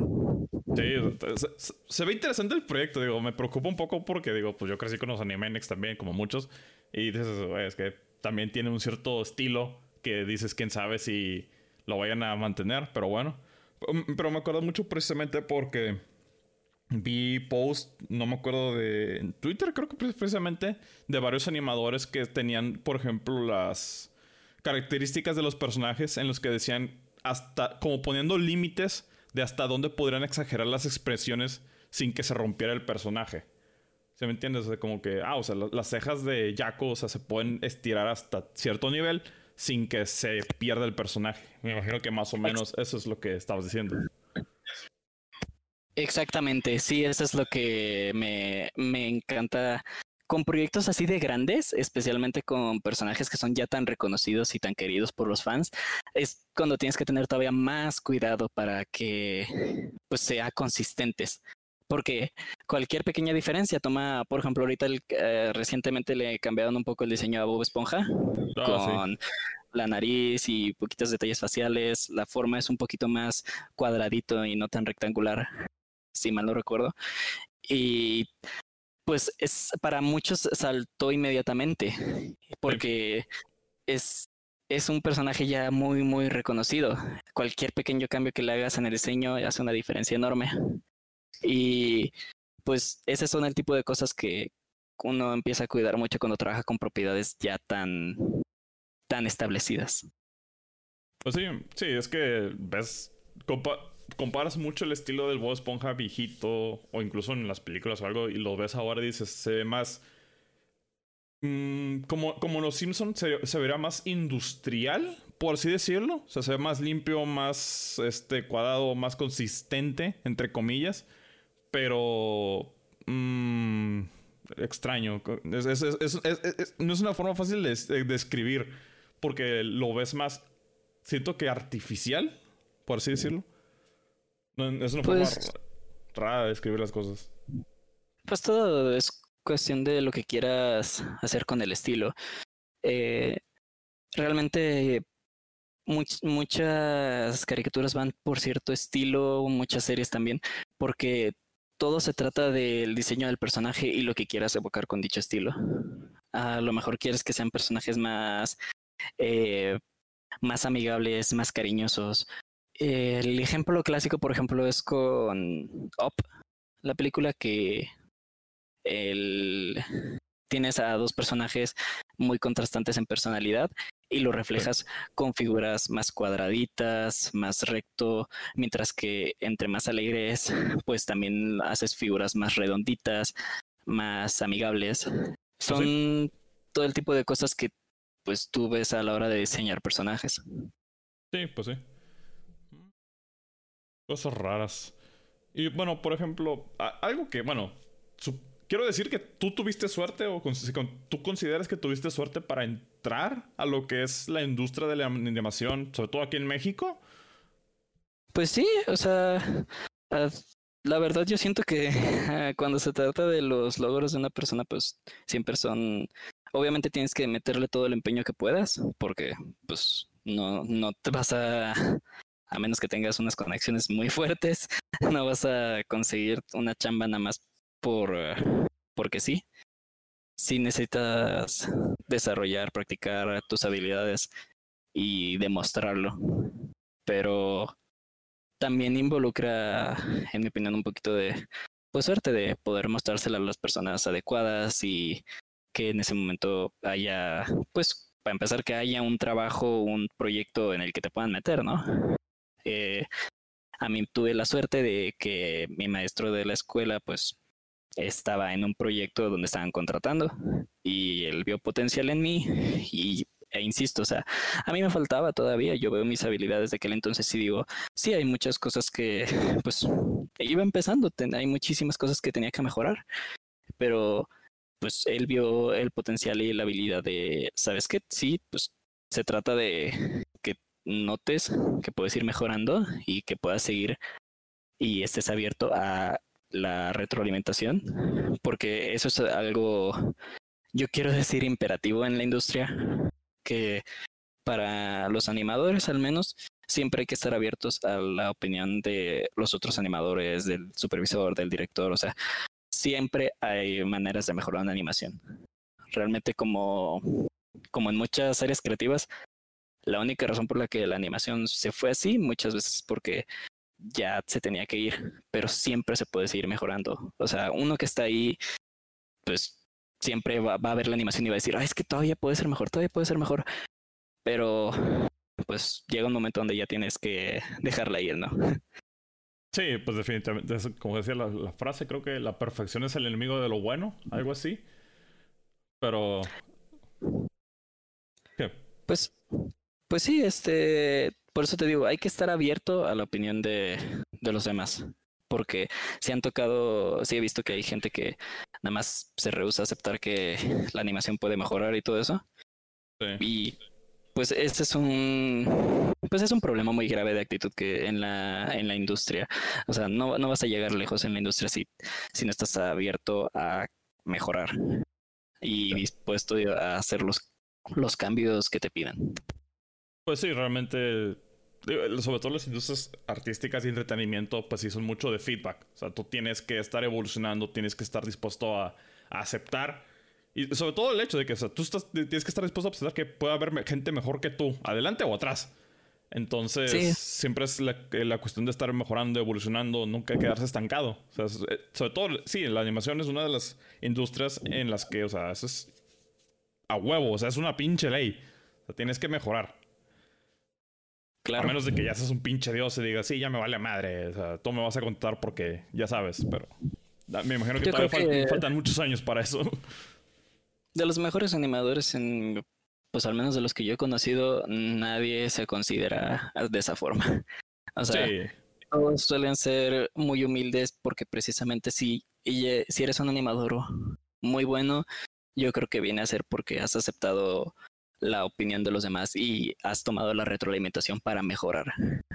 Sí, se, ve interesante el proyecto, digo, me preocupa un poco porque, digo, pues yo crecí con los Animaniacs también, como muchos, y dices, es que también tiene un cierto estilo que dices, quién sabe si lo vayan a mantener, pero bueno. Um, pero me acuerdo mucho precisamente porque vi post, no me acuerdo de Twitter, creo que precisamente, de varios animadores que tenían, por ejemplo, las características de los personajes en los que decían hasta como poniendo límites de hasta dónde podrían exagerar las expresiones sin que se rompiera el personaje. ¿Se me entiende? O sea, como que, ah, o sea, las cejas de Jaco, o sea, se pueden estirar hasta cierto nivel sin que se pierda el personaje. Me imagino que más o menos eso es lo que estabas diciendo. Exactamente, sí, eso es lo que me, me encanta con proyectos así de grandes, especialmente con personajes que son ya tan reconocidos y tan queridos por los fans, es cuando tienes que tener todavía más cuidado para que pues sea consistentes. Porque cualquier pequeña diferencia toma, por ejemplo, ahorita eh, recientemente le cambiaron un poco el diseño a Bob Esponja ah, con la nariz y poquitos detalles faciales. La forma es un poquito más cuadradito y no tan rectangular, si mal no recuerdo. Y pues es para muchos saltó inmediatamente porque es es un personaje ya muy muy reconocido. Cualquier pequeño cambio que le hagas en el diseño hace una diferencia enorme. Y pues ese son el tipo de cosas que uno empieza a cuidar mucho cuando trabaja con propiedades ya tan tan establecidas. Pues sí, sí, es que ves comparas mucho el estilo del Bob Esponja viejito o incluso en las películas o algo y lo ves ahora y dices, se ve más... Mm, como, como los Simpsons se, verá más industrial, por así decirlo. O sea, se ve más limpio, más este, cuadrado, más consistente, entre comillas. Pero... Mm, extraño. no es una forma fácil de describir. Porque lo ves más... Siento que artificial, por así decirlo es una forma pues rara de escribir las cosas. Pues todo es cuestión de lo que quieras hacer con el estilo. Eh, realmente muchas caricaturas van por cierto estilo, muchas series también, porque todo se trata del diseño del personaje y lo que quieras evocar con dicho estilo. A lo mejor quieres que sean personajes más, eh, más amigables, más cariñosos, el ejemplo clásico, por ejemplo, es con Up, la película que el... tienes a dos personajes muy contrastantes en personalidad y lo reflejas con figuras más cuadraditas, más recto, mientras que entre más alegres, pues también haces figuras más redonditas, más amigables. Son todo el tipo de cosas que pues tú ves a la hora de diseñar personajes. Sí, pues sí. Cosas raras. Y bueno, por ejemplo, algo que, bueno, quiero decir que tú tuviste suerte o tú consideras que tuviste suerte para entrar a lo que es la industria de la animación, sobre todo aquí en México. Pues sí, o sea, la verdad yo siento que *laughs* cuando se trata de los logros de una persona, pues siempre son, obviamente tienes que meterle todo el empeño que puedas, porque pues no, no te vas a a menos que tengas unas conexiones muy fuertes, *laughs* no vas a conseguir una chamba nada más por porque sí. Sí necesitas desarrollar, practicar tus habilidades y demostrarlo. Pero también involucra, en mi opinión, un poquito de pues suerte de poder mostrársela a las personas adecuadas y que en ese momento haya, pues, para empezar, que haya un trabajo, un proyecto en el que te puedan meter, ¿no? Eh, a mí tuve la suerte de que mi maestro de la escuela, pues, estaba en un proyecto donde estaban contratando y él vio potencial en mí y e insisto, o sea, a mí me faltaba todavía, yo veo mis habilidades de aquel entonces y digo, sí, hay muchas cosas que, pues, iba empezando, hay muchísimas cosas que tenía que mejorar, pero pues él vio el potencial y la habilidad de, ¿sabes qué? Sí, pues se trata de que notes que puedes ir mejorando y que puedas seguir y estés abierto a la retroalimentación, porque eso es algo, yo quiero decir, imperativo en la industria, que para los animadores al menos siempre hay que estar abiertos a la opinión de los otros animadores, del supervisor, del director, o sea, siempre hay maneras de mejorar una animación. Realmente como, como en muchas áreas creativas, la única razón por la que la animación se fue así muchas veces es porque ya se tenía que ir, pero siempre se puede seguir mejorando. O sea, uno que está ahí, pues siempre va, a ver la animación y va a decir, es que todavía puede ser mejor, todavía puede ser mejor. Pero pues llega un momento donde ya tienes que dejarla ir, ¿no? *laughs* Sí, pues definitivamente, como decía la, la, frase, creo que la perfección es el enemigo de lo bueno, algo así. Pero... ¿Qué? Pues, pues sí, este, por eso te digo, hay que estar abierto a la opinión de, de los demás. Porque si han tocado, sí he visto que hay gente que nada más se rehúsa a aceptar que la animación puede mejorar y todo eso. Sí. Y pues este es un pues es un problema muy grave de actitud que en la en la industria o sea no, no vas a llegar lejos en la industria si, si no estás abierto a mejorar y dispuesto a hacer los, los cambios que te pidan pues sí realmente sobre todo las industrias artísticas y entretenimiento, pues sí son mucho de feedback. O sea, tú tienes que estar evolucionando, tienes que estar dispuesto a, aceptar. Y sobre todo el hecho de que o sea, tú estás, tienes que estar dispuesto a aceptar que puede haber gente mejor que tú, adelante o atrás. Entonces, siempre es la, la, cuestión de estar mejorando, evolucionando, nunca quedarse estancado. O sea, eh, sobre todo, sí, la animación es una de las industrias en las que, o sea, eso es a huevo, o sea, es una pinche ley. O sea, tienes que mejorar. A menos de que ya seas un pinche dios y digas, sí, ya me vale madre. O sea, tú me vas a contar porque ya sabes, pero me imagino que todavía faltan muchos años para eso. De los mejores animadores en, pues al menos de los que yo he conocido, nadie se considera de esa forma. O sea, todos suelen ser muy humildes porque precisamente si, si eres un animador muy bueno, yo creo que viene a ser porque has aceptado la opinión de los demás y has tomado la retroalimentación para mejorar.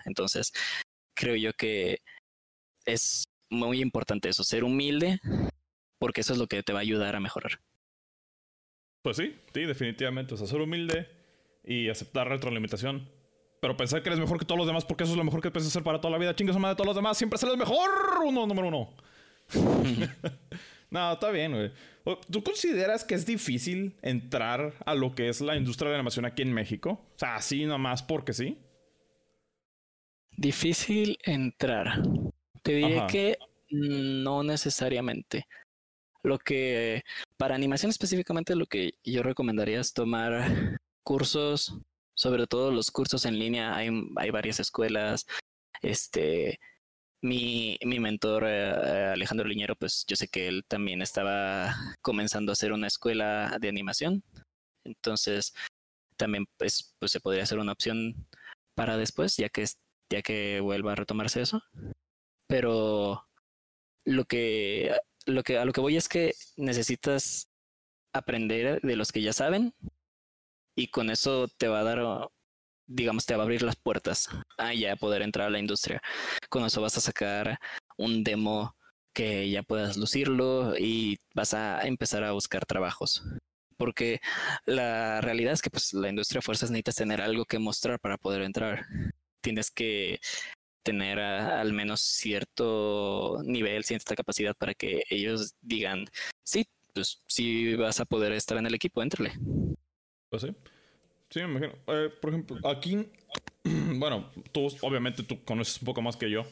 Entonces, creo yo que es muy importante eso, ser humilde, porque eso es lo que te va a ayudar a mejorar. Pues sí, sí, definitivamente. O sea, ser humilde y aceptar retroalimentación. Pero pensar que eres mejor que todos los demás porque eso es lo mejor que puedes hacer para toda la vida. Chingas madre de todos los demás. Siempre serás mejor. Uno, número uno. *laughs* no, está bien, güey. ¿Tú consideras que es difícil entrar a lo que es la industria de la animación aquí en México? O sea, así nomás porque sí. Difícil entrar. Te diré que no necesariamente. Lo que, para animación específicamente, lo que yo recomendaría es tomar cursos, sobre todo los cursos en línea. Hay, hay varias escuelas. Este, mi, mi mentor eh, Alejandro Liñero, pues yo sé que él también estaba comenzando a hacer una escuela de animación. Entonces, también pues, pues se podría hacer una opción para después, ya que, ya que vuelva a retomarse eso. Pero lo que, lo que, a lo que voy es que necesitas aprender de los que ya saben y con eso te va a dar digamos, te va a abrir las puertas a ya poder entrar a la industria. Con eso vas a sacar un demo que ya puedas lucirlo y vas a empezar a buscar trabajos. Porque la realidad es que pues, la industria de fuerzas necesitas tener algo que mostrar para poder entrar. Tienes que tener al menos cierto nivel, cierta capacidad para que ellos digan, sí, pues sí vas a poder estar en el equipo, éntrale. Pues sí. Sí, me imagino. Eh, por ejemplo, aquí, *clears throat* bueno, tú obviamente tú conoces un poco más que yo.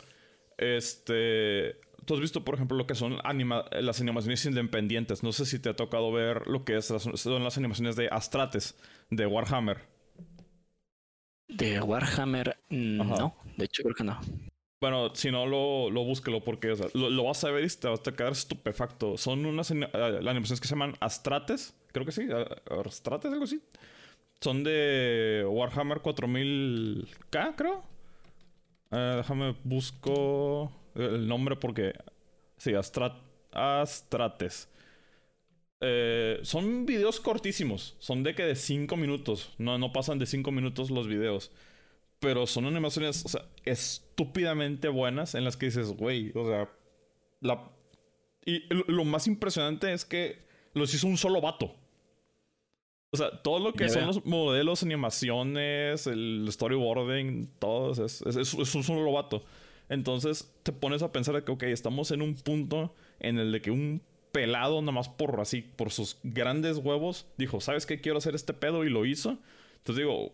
Este, tú has visto, por ejemplo, lo que son las animaciones independientes. No sé si te ha tocado ver lo que es, son las animaciones de Astrates, de Warhammer. De Warhammer, no. De hecho, creo que no. Bueno, si no, lo, lo búsquelo porque lo, vas a ver y te vas a quedar estupefacto. Son unas eh, animaciones que se llaman Astrates, creo que sí, Astrates, algo así. Son de Warhammer 4000K, creo. Eh, déjame busco el nombre porque... Sí, Astrates. Eh, son videos cortísimos. Son de que de 5 minutos. No, no pasan de 5 minutos los videos. Pero son animaciones, o sea, estúpidamente buenas en las que dices, güey, o sea, la... Y lo más impresionante es que los hizo un solo vato. O sea, todo lo que son los modelos, animaciones, el storyboarding, todo es, es, un solo vato. Entonces te pones a pensar que, ok, estamos en un punto en el de que un pelado, nada más por así, por sus grandes huevos, dijo, ¿sabes qué? Quiero hacer este pedo y lo hizo. Entonces digo,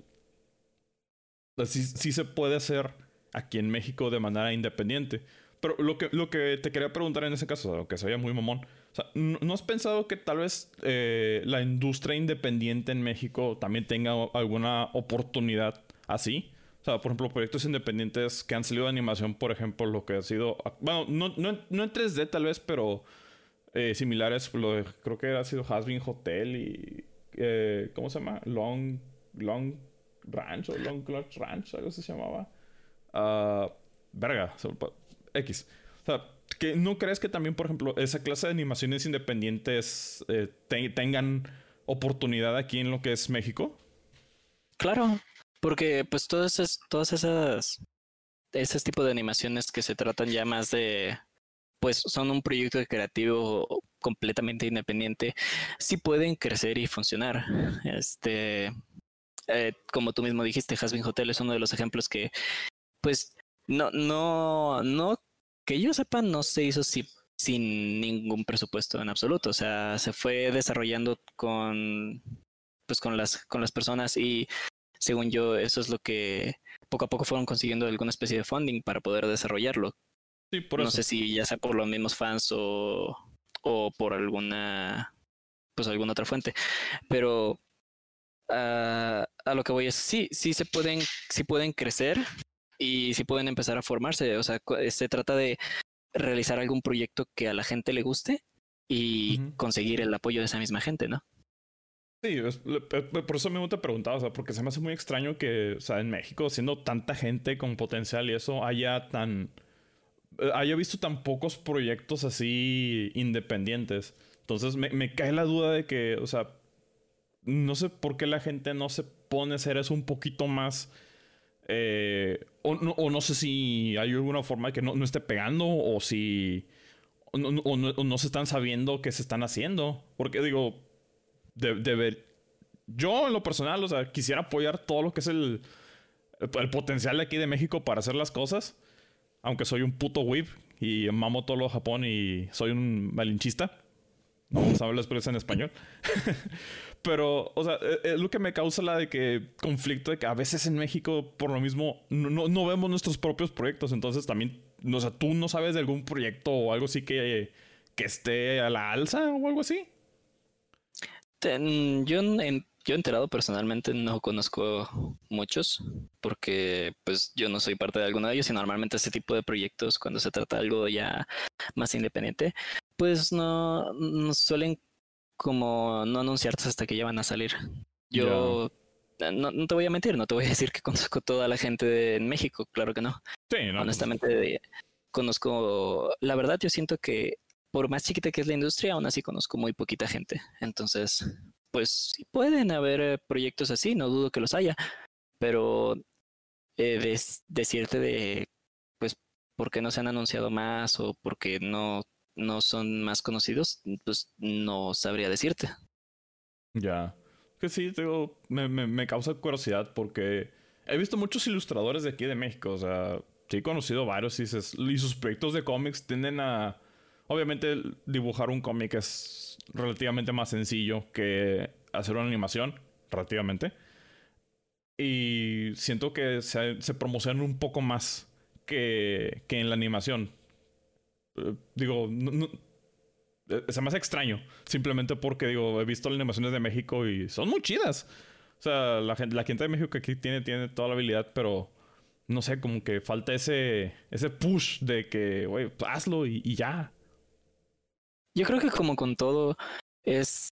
sí, se puede hacer aquí en México de manera independiente. Pero lo que, lo que te quería preguntar en ese caso, aunque se veía muy mamón, o sea, ¿no, has pensado que tal vez eh, la industria independiente en México también tenga alguna oportunidad así? O sea, por ejemplo, proyectos independientes que han salido de animación, por ejemplo, lo que ha sido. Bueno, no, no, no en 3D tal vez, pero eh, similares. Creo que ha sido Hasbin Hotel y. Eh, ¿Cómo se llama? Long. Long Ranch o Long Clutch Ranch, algo se llamaba. Uh, verga, X. O sea, que ¿no crees que también, por ejemplo, esa clase de animaciones independientes eh, tengan oportunidad aquí en lo que es México? Claro, porque pues todas esas, todas esas, ese tipo de animaciones que se tratan ya más de, pues son un proyecto creativo completamente independiente, sí pueden crecer y funcionar. Este, eh, como tú mismo dijiste, Hasbin Hotel es uno de los ejemplos que, pues, no, no, no, que yo sepa, no se hizo sin ningún presupuesto en absoluto. O sea, se fue desarrollando con, pues, con las, con las personas y según yo, eso es lo que poco a poco fueron consiguiendo alguna especie de funding para poder desarrollarlo. Sí, por no sé si ya sea por los mismos fans o, o por alguna, pues alguna otra fuente. Pero a, a lo que voy es, sí, sí se pueden, sí pueden crecer y sí pueden empezar a formarse. O sea, se trata de realizar algún proyecto que a la gente le guste y conseguir el apoyo de esa misma gente, ¿no? Sí, por eso mismo te preguntaba, o sea, porque se me hace muy extraño que, o sea, en México, siendo tanta gente con potencial y eso, haya tan. Eh, haya visto tan pocos proyectos así independientes. Entonces me, me cae la duda de que, o sea, no sé por qué la gente no se pone a hacer eso un poquito más. Eh, o, no, sé si hay alguna forma de que no, esté pegando o si. O no, se están sabiendo qué se están haciendo. Porque digo, de, ver. Yo, en lo personal, o sea, quisiera apoyar todo lo que es el, el potencial de aquí de México para hacer las cosas. Aunque soy un puto whip y mamo todo lo de Japón y soy un malinchista. No vamos a hablar en español. *laughs* Pero, o sea, es lo que me causa la de que conflicto de que a veces en México, por lo mismo, no, no vemos nuestros propios proyectos. Entonces también, o sea, tú no sabes de algún proyecto o algo así que, que esté a la alza o algo así. yo, en, yo enterado personalmente no conozco muchos porque pues yo no soy parte de alguno de ellos y normalmente ese tipo de proyectos cuando se trata de algo ya más independiente pues no, no suelen como no anunciarte hasta que ya van a salir. Yo no, te voy a mentir, no te voy a decir que conozco toda la gente de, en México, claro que no. Sí, no. Pues. Honestamente, conozco, la verdad yo siento que por más chiquita que es la industria, aún así conozco muy poquita gente. Entonces, pues sí pueden haber eh, proyectos así, no dudo que los haya, pero eh, decirte de, pues, por qué no se han anunciado más o porque no no son más conocidos, pues no sabría decirte. Ya. Que sí, digo, me, me, causa curiosidad porque he visto muchos ilustradores de aquí de México. O sea, sí he conocido varios y, y sus proyectos de cómics tienden a. Obviamente, dibujar un cómic es relativamente más sencillo que hacer una animación, relativamente. Y siento que se, se promocionan un poco más que, que en la animación. Eh, digo, no, eh, se me hace extraño. Simplemente porque, digo, he visto las animaciones de México y son muy chidas. O sea, la gente, la gente de México que aquí tiene, tiene toda la habilidad, pero no sé, como que falta ese, ese push de que, güey, pues, hazlo y, y ya. Yo creo que como con todo, es,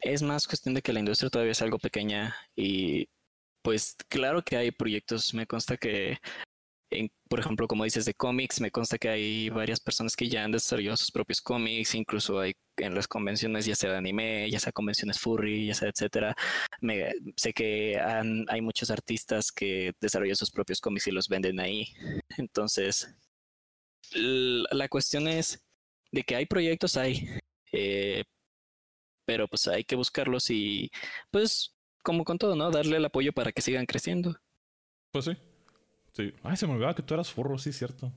es más cuestión de que la industria todavía es algo pequeña y pues claro que hay proyectos, me consta que, por ejemplo, como dices de cómics, me consta que hay varias personas que ya han desarrollado sus propios cómics, incluso hay en las convenciones, ya sea de anime, ya sea convenciones furry, ya sea etcétera. Me, sé que han, hay muchos artistas que desarrollan sus propios cómics y los venden ahí. Entonces, la cuestión es de que hay proyectos, hay, eh, pero pues hay que buscarlos y pues como con todo, ¿no? Darle el apoyo para que sigan creciendo. Pues sí. Sí. Ay, se me olvidaba que tú eras furro, sí, cierto.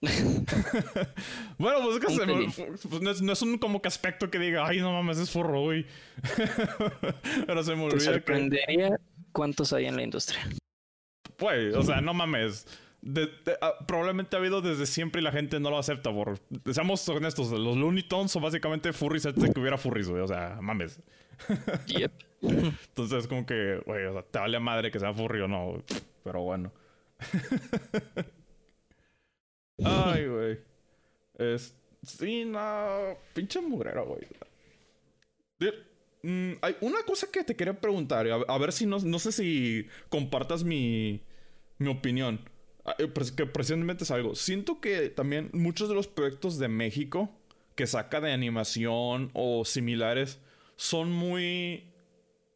*laughs* bueno, pues es que se me, pues no, es, un como que aspecto que diga, ay, no mames, es furro, güey. *laughs* Pero se me olvida. Te sorprendería cuántos hay en la industria. Pues, o sea, no mames. Ah, probablemente ha habido desde siempre y la gente no lo acepta. Por, seamos honestos, los Looney Tunes son básicamente furries antes de que hubiera furries, güey. O sea, mames. Yep. *laughs* Entonces, como que, güey, o sea, te vale madre que sea furry o no. Pero bueno. Ay, güey. Es... Sí, no. Pinche mugrero, güey. Mm, hay una cosa que te quería preguntar. A, ver si no, no sé si compartas mi, mi opinión. Ah, eh, que precisamente es algo. Siento que también muchos de los proyectos de México que saca de animación o similares son muy.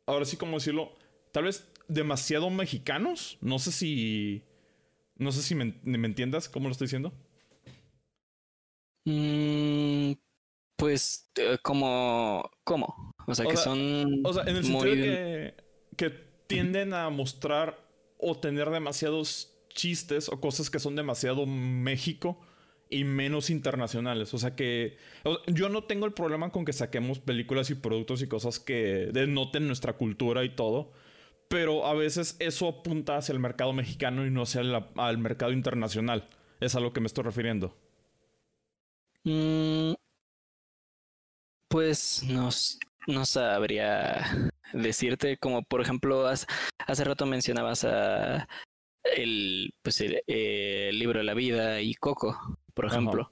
Ahora sí, como decirlo. Tal vez demasiado mexicanos. No sé si. No sé si me, entiendas cómo lo estoy diciendo. Mm, pues, eh, como. ¿Cómo? O sea, que son. O sea, en el sentido de que, que tienden a mostrar o tener demasiados chistes o cosas que son demasiado México y menos internacionales. O sea que yo no tengo el problema con que saquemos películas y productos y cosas que denoten nuestra cultura y todo. Pero a veces eso apunta hacia el mercado mexicano y no hacia el, mercado internacional. Es a lo que me estoy refiriendo. Mm, pues no, no sabría decirte, como por ejemplo, hace, hace rato mencionabas a el, pues el, libro de la vida y Coco, por ejemplo.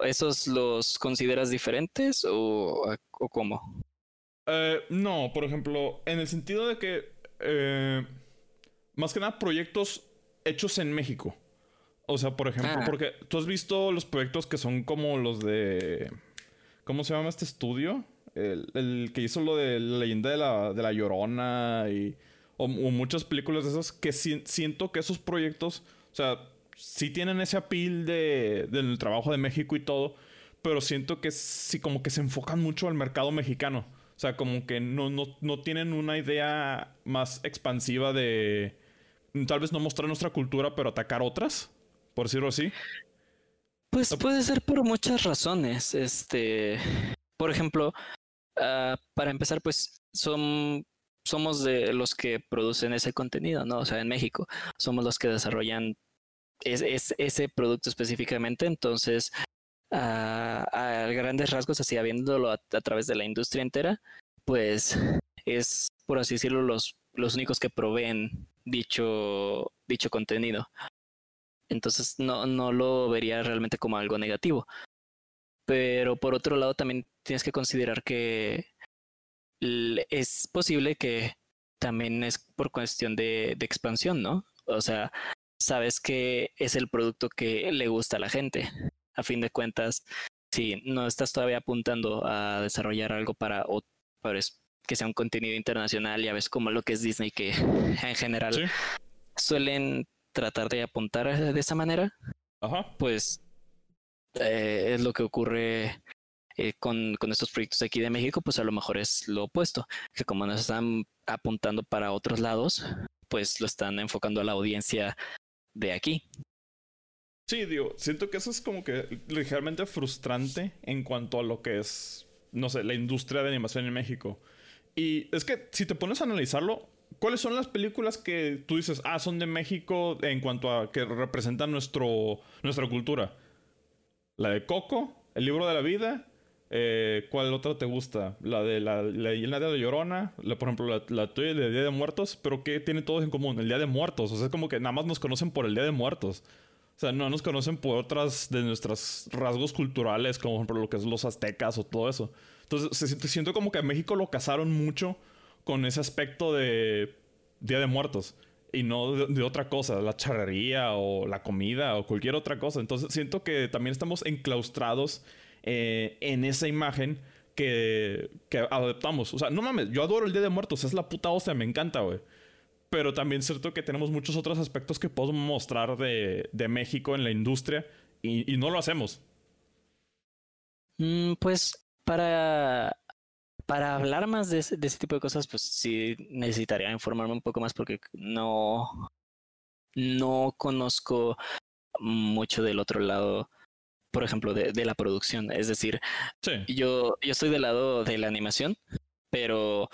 ¿Esos los consideras diferentes o, o cómo? Eh, no, por ejemplo, en el sentido de que eh, más que nada proyectos hechos en México. O sea, por ejemplo, ah. porque tú has visto los proyectos que son como los de. ¿Cómo se llama este estudio? El, el que hizo lo de la leyenda de la, de la Llorona y o, muchas películas de esas que siento que esos proyectos, o sea, sí tienen ese apil de, del trabajo de México y todo, pero siento que sí como que se enfocan mucho al mercado mexicano. O sea, como que no, no, no tienen una idea más expansiva de tal vez no mostrar nuestra cultura, pero atacar otras, por decirlo así. Pues puede ser por muchas razones. Este, por ejemplo, ah, para empezar, pues son somos de los que producen ese contenido, ¿no? O sea, en México somos los que desarrollan ese producto específicamente, entonces a, grandes rasgos, así viéndolo a, través de la industria entera, pues es, por así decirlo, los, los únicos que proveen dicho, dicho contenido. Entonces no, no lo vería realmente como algo negativo. Pero por otro lado también tienes que considerar que es posible que también es por cuestión de, expansión, ¿no? O sea, sabes que es el producto que le gusta a la gente. A fin de cuentas, si no estás todavía apuntando a desarrollar algo para, que sea un contenido internacional, ya ves como lo que es Disney, que *laughs* en general suelen tratar de apuntar de esa manera, pues eh, es lo que ocurre eh, con, con, estos proyectos aquí de México, pues a lo mejor es lo opuesto, que como nos están apuntando para otros lados, pues lo están enfocando a la audiencia de aquí. Sí, digo, siento que eso es como que ligeramente frustrante en cuanto a lo que es, no sé, la industria de animación en México. Y es que si te pones a analizarlo, ¿cuáles son las películas que tú dices, ah, son de México en cuanto a que representan nuestro, nuestra cultura? La de Coco, El libro de la vida, Eh, ¿Cuál otra te gusta? La de la, la leyenda de la Llorona, la, por ejemplo, la, la tuya de Día de Muertos, pero ¿qué tienen todos en común? El Día de Muertos. O sea, es como que nada más nos conocen por el Día de Muertos. O sea, no nos conocen por otras de nuestros rasgos culturales, como por lo que es los aztecas o todo eso. Entonces, siento, como que a México lo casaron mucho con ese aspecto de Día de Muertos y no de, de, otra cosa, la charrería o la comida o cualquier otra cosa. Entonces siento que también estamos enclaustrados eh, en esa imagen que, que adoptamos. O sea, no mames, yo adoro el Día de Muertos, es la puta hostia, me encanta, güey. Pero también es cierto que tenemos muchos otros aspectos que podemos mostrar de, de México en la industria y, y no lo hacemos. Mm, pues para, para hablar más de ese, de ese tipo de cosas, pues sí necesitaría informarme un poco más porque no, no conozco mucho del otro lado por ejemplo, de, de la producción. Es decir, sí. yo, yo estoy del lado de la animación, pero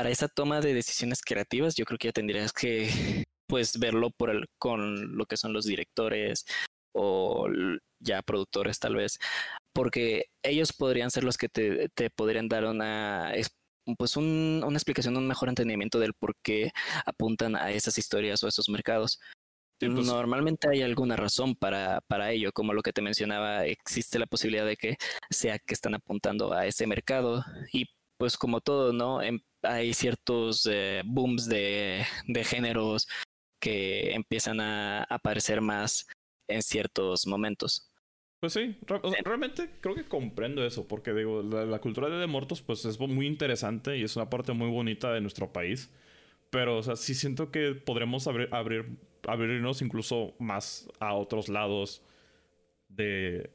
para esa toma de decisiones creativas, yo creo que ya tendrías que pues verlo por el, con lo que son los directores o ya productores tal vez, porque ellos podrían ser los que te, te podrían dar una pues un, una explicación, un mejor entendimiento del por qué apuntan a esas historias o a esos mercados. Sí, pues, Normalmente hay alguna razón para, para ello, como lo que te mencionaba, existe la posibilidad de que sea que están apuntando a ese mercado y pues como todo, ¿no? Hay ciertos eh, booms de, de géneros que empiezan a aparecer más en ciertos momentos. Pues sí, re o sea, realmente creo que comprendo eso, porque digo, la, la, cultura de muertos pues es muy interesante y es una parte muy bonita de nuestro país, pero o sea, sí siento que podremos abrir, abrir abrirnos incluso más a otros lados de,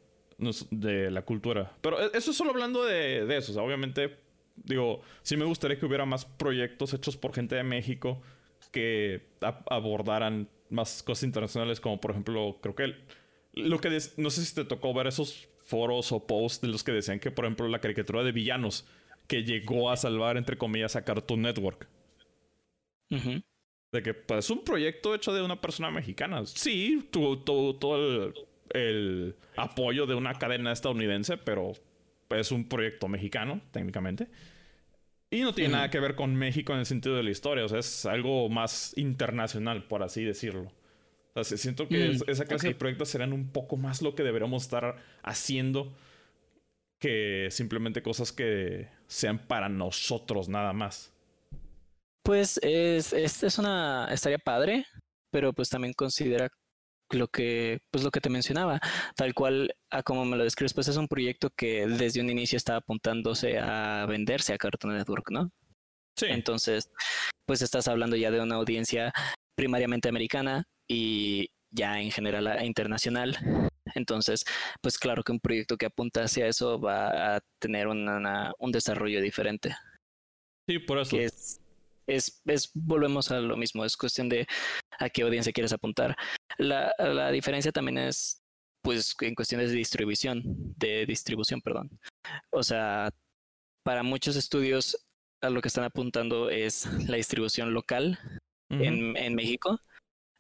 de la cultura. Pero e, eso es solo hablando de, de eso. O sea, obviamente, digo, sí me gustaría que hubiera más proyectos hechos por gente de México que abordaran más cosas internacionales, como por ejemplo, creo que lo que no sé si te tocó ver esos foros o posts de los que decían que, por ejemplo, la caricatura de villanos que llegó a salvar, entre comillas, a Cartoon Network. Uh -huh. De que pues, es un proyecto hecho de una persona mexicana. Sí, tuvo todo, todo el, el, apoyo de una cadena estadounidense, pero es un proyecto mexicano, técnicamente. Y no tiene uh -huh. nada que ver con México en el sentido de la historia. O sea, es algo más internacional, por así decirlo. O sea, siento que mm, esa clase okay. de proyectos serán un poco más lo que deberíamos estar haciendo que simplemente cosas que sean para nosotros nada más. Pues es, es, es, una, estaría padre, pero pues también considera lo que, pues lo que te mencionaba, tal cual a como me lo describes, pues es un proyecto que desde un inicio estaba apuntándose a venderse a Cartoon Network, ¿no? Sí. Entonces, pues estás hablando ya de una audiencia primariamente americana y ya en general internacional. Entonces, pues claro que un proyecto que apunta hacia eso va a tener una, una, un desarrollo diferente. Sí, por eso. Que es, es, es, volvemos a lo mismo, es cuestión de a qué audiencia quieres apuntar. La, la diferencia también es, pues, en cuestiones de distribución, de distribución, perdón. O sea, para muchos estudios a lo que están apuntando es la distribución local uh -huh. en, en México,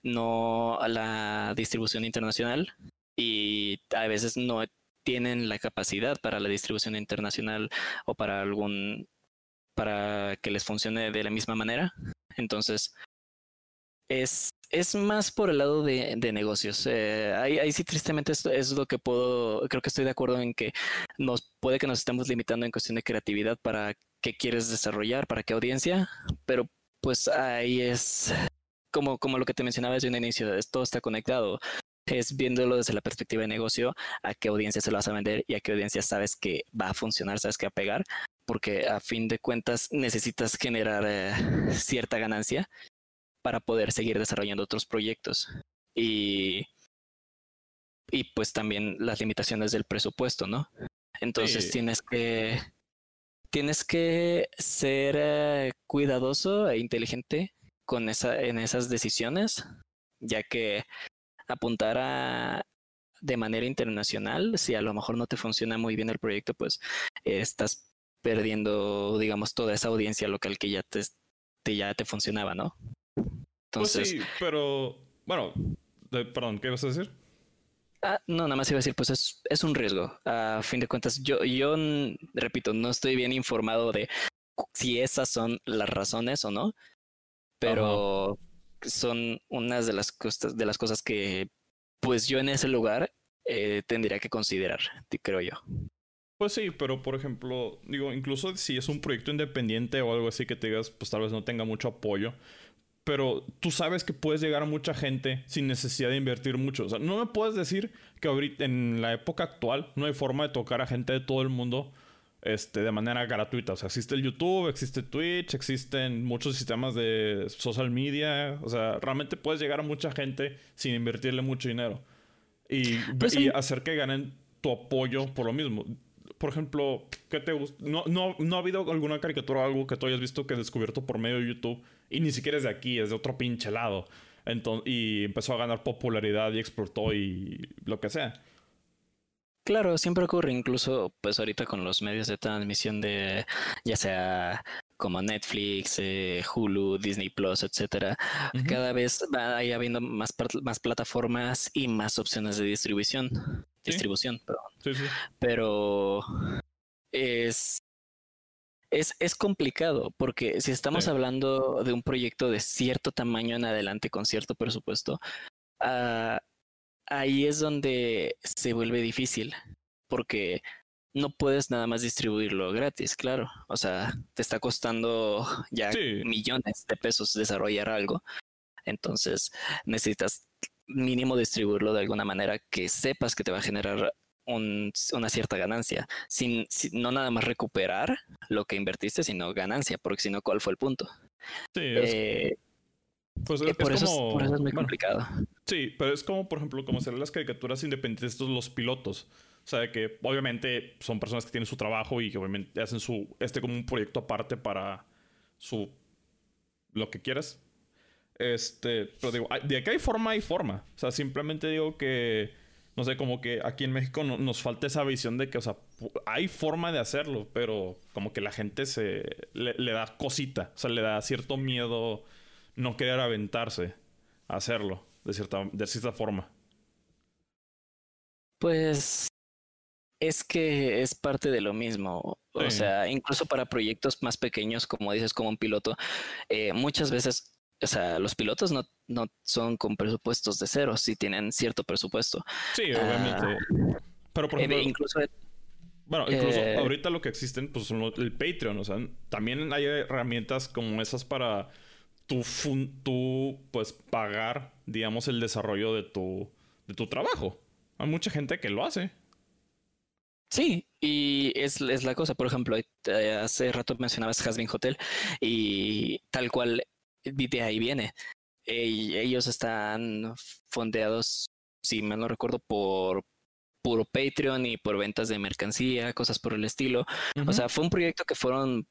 no a la distribución internacional y a veces no tienen la capacidad para la distribución internacional o para algún para que les funcione de la misma manera. Entonces, es, es más por el lado de, de negocios. Eh, ahí, sí, tristemente, es, lo que puedo, creo que estoy de acuerdo en que nos puede que nos estemos limitando en cuestión de creatividad para qué quieres desarrollar, para qué audiencia, pero pues ahí es como, como lo que te mencionaba desde un inicio, todo está conectado. Es viéndolo desde la perspectiva de negocio, a qué audiencia se lo vas a vender y a qué audiencia sabes que va a funcionar, sabes que va a pegar, porque a fin de cuentas necesitas generar eh, cierta ganancia para poder seguir desarrollando otros proyectos. Y, y pues también las limitaciones del presupuesto, ¿no? Entonces sí. tienes que tienes que ser eh, cuidadoso e inteligente con esa, en esas decisiones, ya que apuntar a de manera internacional, si a lo mejor no te funciona muy bien el proyecto, pues eh, estás perdiendo, digamos, toda esa audiencia local que ya te, te ya te funcionaba, ¿no? Entonces, pues sí, pero bueno, de, perdón, ¿qué vas a decir? Ah, no, nada más iba a decir, pues es, es un riesgo. A fin de cuentas, yo, yo repito, no estoy bien informado de si esas son las razones o no, pero son unas de las cosas, de las cosas que, pues yo en ese lugar eh, tendría que considerar, creo yo. Pues sí, pero por ejemplo, digo, incluso si es un proyecto independiente o algo así que te digas, pues tal vez no tenga mucho apoyo, pero tú sabes que puedes llegar a mucha gente sin necesidad de invertir mucho. O sea, no me puedes decir que ahorita en la época actual no hay forma de tocar a gente de todo el mundo este, de manera gratuita. O sea, existe el YouTube, existe Twitch, existen muchos sistemas de social media. O sea, realmente puedes llegar a mucha gente sin invertirle mucho dinero. Y, pues y hacer que ganen tu apoyo por lo mismo por ejemplo, ¿qué te gusta? No, no, no ha habido alguna caricatura o algo que tú hayas visto que descubierto por medio de YouTube y ni siquiera es de aquí, es de otro pinche lado. Entonces, y empezó a ganar popularidad y explotó y lo que sea. Claro, siempre ocurre, incluso pues ahorita con los medios de transmisión de ya sea como Netflix, eh, Hulu, Disney Plus, etcétera, cada vez va habiendo más, más plataformas y más opciones de distribución. Distribución, perdón. Pero es, es, es, complicado porque si estamos hablando de un proyecto de cierto tamaño en adelante con cierto presupuesto, ah, ahí es donde se vuelve difícil porque no puedes nada más distribuirlo gratis, claro. O sea, te está costando ya millones de pesos desarrollar algo. Entonces necesitas mínimo distribuirlo de alguna manera que sepas que te va a generar una cierta ganancia, sin, no nada más recuperar lo que invertiste, sino ganancia, porque si no, ¿cuál fue el punto? Sí, eh, pues eh, por, eso, es muy complicado. Sí, pero es como, por ejemplo, como ser las caricaturas independientes, estos los pilotos. O sea, que obviamente son personas que tienen su trabajo y que obviamente hacen su este como un proyecto aparte para su lo que quieras. Este, pero digo, de aquí hay forma y forma. O sea, simplemente digo que no sé, como que aquí en México nos falta esa visión de que, o sea, hay forma de hacerlo, pero como que la gente se le, le da cosita, o sea, le da cierto miedo no querer aventarse a hacerlo de cierta, de cierta forma. Pues es que es parte de lo mismo. O sea, incluso para proyectos más pequeños, como dices, como un piloto, eh, muchas veces, o sea, los pilotos no, no son con presupuestos de cero, sí tienen cierto presupuesto. Sí, obviamente. Ah, Pero por eh, ejemplo, incluso bueno, incluso eh, ahorita lo que existen, pues son el Patreon. O sea, también hay herramientas como esas para tu, tú, pues, pagar, digamos, el desarrollo de tu, de tu trabajo. Hay mucha gente que lo hace. Sí, y es, es la cosa. Por ejemplo, eh, hace rato mencionabas Hasbin Hotel y tal cual de ahí viene. ellos están fondeados, si me no recuerdo, por puro Patreon y por ventas de mercancía, cosas por el estilo. O sea, fue un proyecto que fueron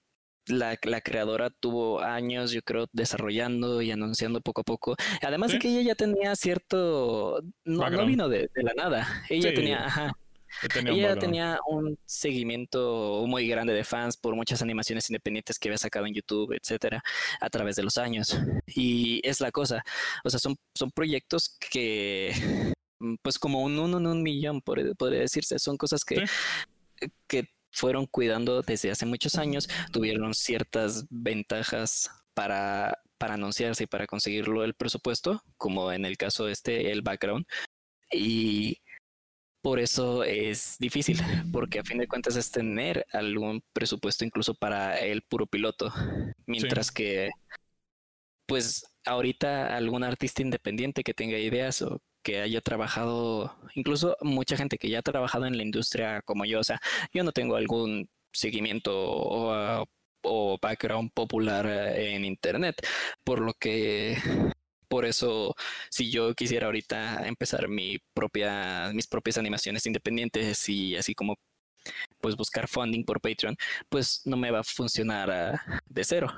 la, la, creadora tuvo años, yo creo, desarrollando y anunciando poco a poco. Además de que ella ya tenía cierto, no, no vino de, de, la nada. Ella tenía, ajá, ella tenía un seguimiento muy grande de fans por muchas animaciones independientes que había sacado en YouTube, etcétera, a través de los años. Y es la cosa. O sea, son, son proyectos que, pues, como un uno en un millón, podría decirse. Son cosas que, que fueron cuidando desde hace muchos años, tuvieron ciertas ventajas para, para anunciarse y para conseguirlo el presupuesto, como en el caso este, el background. Y por eso es difícil, *laughs* porque a fin de cuentas es tener algún presupuesto incluso para el puro piloto. Mientras que, pues ahorita algún artista independiente que tenga ideas o que haya trabajado, incluso mucha gente que ya ha trabajado en la industria como yo, o sea, yo no tengo algún seguimiento o, o background popular en internet, por lo que por eso, si yo quisiera ahorita empezar mi propia, mis propias animaciones independientes y así como pues buscar funding por Patreon, pues no me va a funcionar de cero.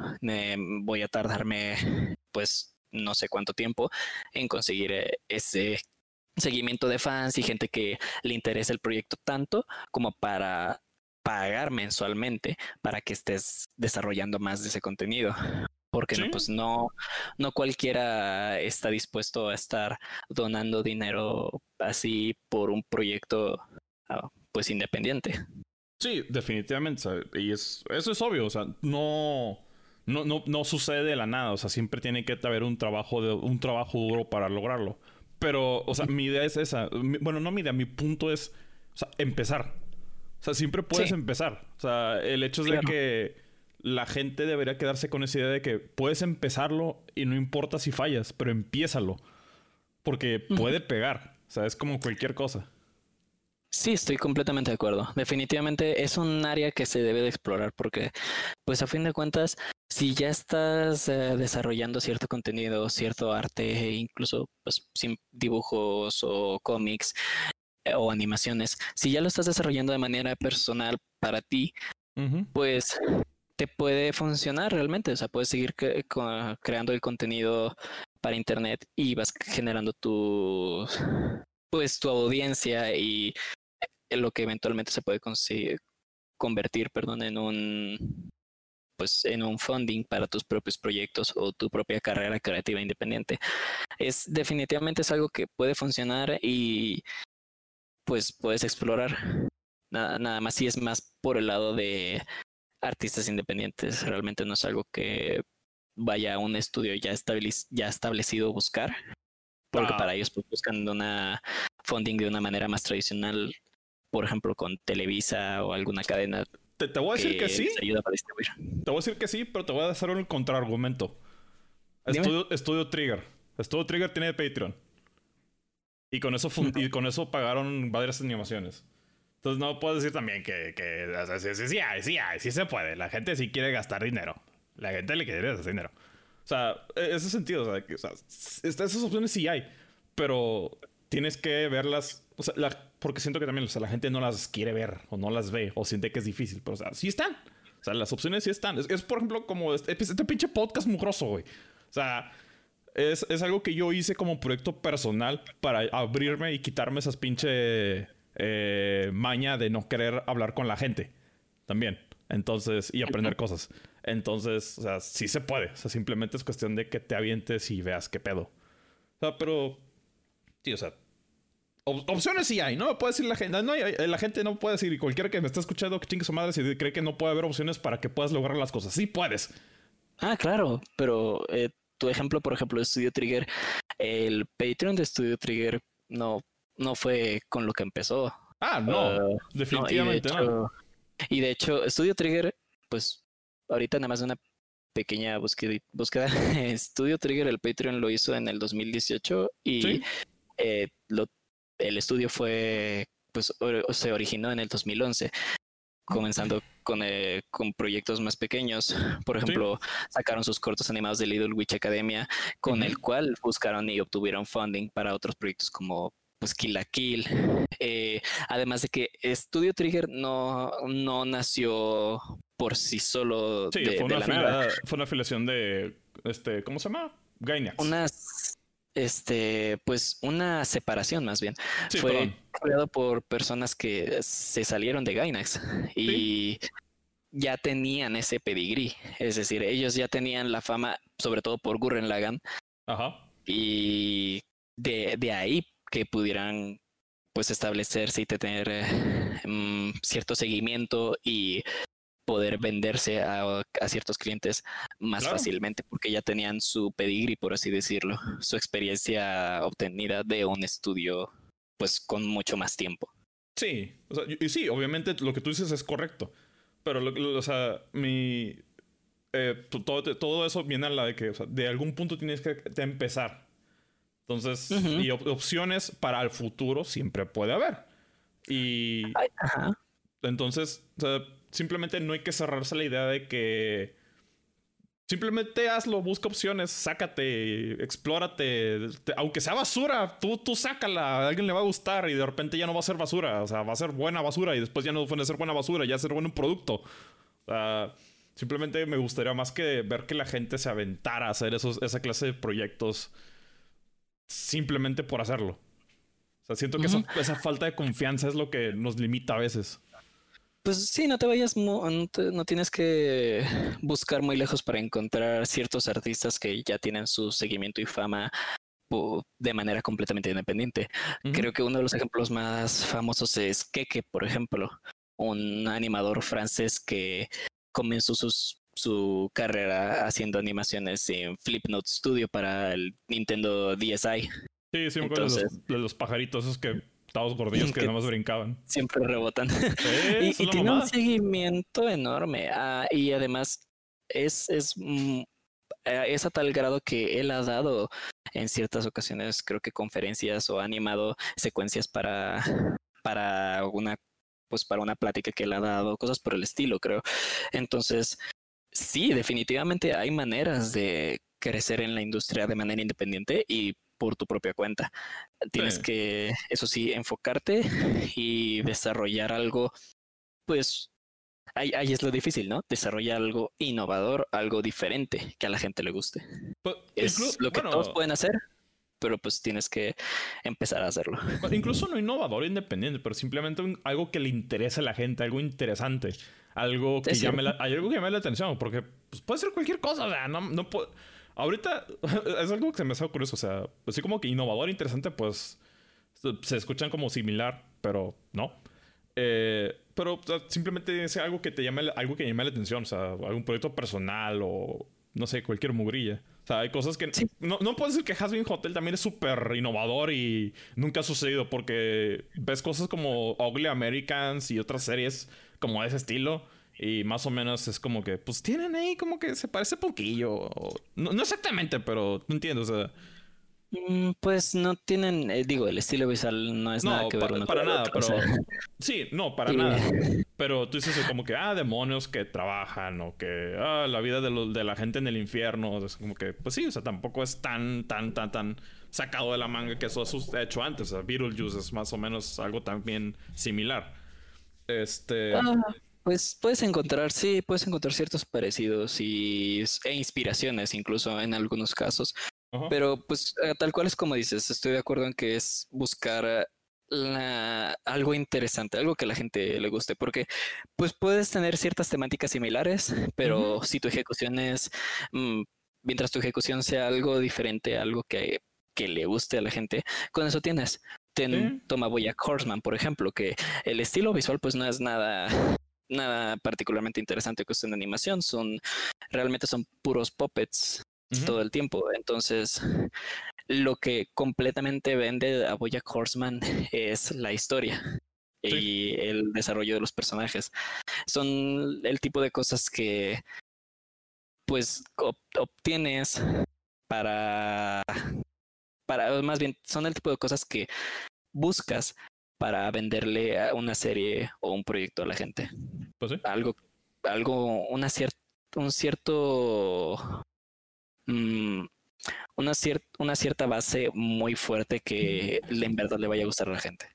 voy a tardarme pues no sé cuánto tiempo en conseguir eh, ese seguimiento de fans y gente que le interesa el proyecto tanto como para pagar mensualmente para que estés desarrollando más de ese contenido. Porque no, pues no, no cualquiera está dispuesto a estar donando dinero así por un proyecto ah, pues independiente. Sí, definitivamente. Y es, eso es obvio. O sea, no, no, no, no sucede de la nada. O sea, siempre tiene que haber un trabajo, de, un trabajo duro para lograrlo. Pero, o sea, mi idea es esa. bueno, no mi idea, mi punto es o sea, empezar. O sea, siempre puedes empezar. O sea, el hecho es de que la gente debería quedarse con esa idea de que puedes empezarlo y no importa si fallas, pero empiézalo. Porque puede pegar. O sea, es como cualquier cosa. Sí, estoy completamente de acuerdo. Definitivamente es un área que se debe de explorar porque, pues a fin de cuentas, si ya estás eh, desarrollando cierto contenido, cierto arte, incluso pues, dibujos o cómics eh, o animaciones, si ya lo estás desarrollando de manera personal para ti, pues te puede funcionar realmente. O sea, puedes seguir creando el contenido para internet y vas generando tu pues tu audiencia y lo que eventualmente se puede conseguir, convertir, perdón, en un pues en un funding para tus propios proyectos o tu propia carrera creativa independiente. Es definitivamente es algo que puede funcionar y pues puedes explorar. Nada, nada más si es más por el lado de artistas independientes. Realmente no es algo que vaya a un estudio ya, ya establecido buscar. Porque para ellos pues, buscan una funding de una manera más tradicional por ejemplo, con Televisa o alguna cadena. Te, voy a decir que, sí. Te voy a decir que sí, pero te voy a hacer un contraargumento. Estudio, Estudio, Trigger. Estudio Trigger tiene Patreon. Y con eso, *laughs* y con eso pagaron varias animaciones. Entonces no puedo decir también que, que sí, sí, sí, sí, sí, se puede. La gente sí quiere gastar dinero. La gente le quiere gastar dinero. O sea, e, ese sentido, o sea, o sea esas opciones sí hay. Pero tienes que verlas. O sea, porque siento que también o sea, la gente no las quiere ver o no las ve o siente que es difícil. Pero, o sea, sí están. O sea, las opciones sí están. Es, por ejemplo, como este, este, pinche podcast mugroso, güey. O sea, es, es, algo que yo hice como proyecto personal para abrirme y quitarme esas pinche eh, maña de no querer hablar con la gente. También. Entonces, y aprender cosas. Entonces, o sea, sí se puede. O sea, simplemente es cuestión de que te avientes y veas qué pedo. O sea, pero Sí, o sea, opciones sí hay, ¿no? Puede decir la gente, no, la gente no puede decir, y cualquiera que me está escuchando que chingue su madre si cree que no puede haber opciones para que puedas lograr las cosas. Sí puedes. Ah, claro, pero eh, tu ejemplo, por ejemplo, de Studio Trigger, el Patreon de Studio Trigger no, no fue con lo que empezó. Ah, no, ah, definitivamente no, y de hecho, Studio Trigger, pues ahorita nada más una pequeña búsqueda, búsqueda. *laughs* Studio Trigger, el Patreon lo hizo en el 2018 y eh, el estudio fue, pues, se originó en el 2011 comenzando con, eh, con, proyectos más pequeños. Por ejemplo, sacaron sus cortos animados de Little Witch Academia, con el cual buscaron y obtuvieron funding para otros proyectos como pues Kill la Kill. Eh, además de que Studio Trigger no, no nació por sí solo. Sí, fue, una fue, una afiliación de este, ¿cómo se llama? Gainax. Unas este, pues una separación más bien. Fue creado por personas que se salieron de Gainax y ya tenían ese pedigrí. Es decir, ellos ya tenían la fama, sobre todo por Gurren Lagan. Ajá. Y de, de ahí que pudieran pues establecerse y tener eh, mm, cierto seguimiento y poder venderse a, ciertos clientes más fácilmente porque ya tenían su pedigree, por así decirlo, su experiencia obtenida de un estudio pues con mucho más tiempo. Sí, y sí, obviamente lo que tú dices es correcto, pero o sea, mi... Eh, todo, todo, eso viene a la de que de algún punto tienes que empezar. Entonces, y opciones para el futuro siempre puede haber. Y... Entonces, o sea, simplemente no hay que cerrarse la idea de que simplemente hazlo, busca opciones, sácate, explórate, aunque sea basura, tú, tú sácala, a alguien le va a gustar y de repente ya no va a ser basura, o sea, va a ser buena basura y después ya no puede ser buena basura, ya va a ser buen producto. simplemente me gustaría más que ver que la gente se aventara a hacer esos, esa clase de proyectos simplemente por hacerlo. O sea, siento que esa falta de confianza es lo que nos limita a veces. pues sí, no te vayas, no, no, tienes que buscar muy lejos para encontrar ciertos artistas que ya tienen su seguimiento y fama de manera completamente independiente. Creo que uno de los ejemplos más famosos es Keke, por ejemplo, un animador francés que comenzó sus, su carrera haciendo animaciones en Flipnote Studio para el Nintendo DSi. Sí, sí, me acuerdo de, los, pajaritos esos que todos gordillos que, nada más brincaban. Siempre rebotan. y, tiene un seguimiento enorme. Ah, y además es, es, mm, eh, es a tal grado que él ha dado en ciertas ocasiones, creo que conferencias o ha animado secuencias para, para una pues para una plática que él ha dado, cosas por el estilo, creo. Entonces, sí, definitivamente hay maneras de crecer en la industria de manera independiente y por tu propia cuenta. Tienes que, eso sí, enfocarte y desarrollar algo, pues ahí, es lo difícil, ¿no? Desarrollar algo innovador, algo diferente que a la gente le guste. Pues, es lo que todos pueden hacer, pero pues tienes que empezar a hacerlo. Pues, incluso no innovador independiente, pero simplemente algo que le interese a la gente, algo interesante, algo que, llame la, algo que llame la atención, porque pues, puede ser cualquier cosa, o sea, no, no puedo... Ahorita *laughs* es algo que se me hace curioso, o sea, así como que innovador, interesante, pues se escuchan como similar, pero no. Eh, pero simplemente es algo que te llame, algo que llame la atención, o sea, algún proyecto personal o no sé, cualquier mugrilla. O sea, hay cosas que... No, no puedo decir que Hasbin Hotel también es súper innovador y nunca ha sucedido porque ves cosas como Ugly Americans y otras series como de ese estilo y más o menos es como que, pues tienen ahí como que se parece poquillo. No, no exactamente, pero no entiendo, o sea... Mm, pues no tienen, eh, digo, el estilo visual no es nada que ver uno para nada, pero sí, no, para nada. Pero tú dices como que, ah, demonios que trabajan o que, ah, la vida de, de la gente en el infierno, es como que, pues sí, o sea, tampoco es tan, tan, tan, tan sacado de la manga que eso ha hecho antes. O sea, Beetlejuice es más o menos algo también similar. Este. Ah, pues puedes encontrar, sí, puedes encontrar ciertos parecidos y, e inspiraciones incluso en algunos casos. Pero pues eh, tal cual es como dices, estoy de acuerdo en que es buscar algo interesante, algo que a la gente le guste, porque pues puedes tener ciertas temáticas similares, pero si tu ejecución es, mm, mientras tu ejecución sea algo diferente, algo que, que le guste a la gente, con eso tienes. Ten, Toma Boyack Horseman, por ejemplo, que el estilo visual pues no es nada nada particularmente interesante cuestión de animación, son realmente son puros puppets todo el tiempo. Entonces, lo que completamente vende a Bojack Horseman es la historia y el desarrollo de los personajes. Son el tipo de cosas que pues obtienes para para más bien son el tipo de cosas que buscas para venderle a una serie o un proyecto a la gente. Pues algo algo una cierta un cierto Mm, una, una cierta base muy fuerte que en verdad le vaya a gustar a la gente.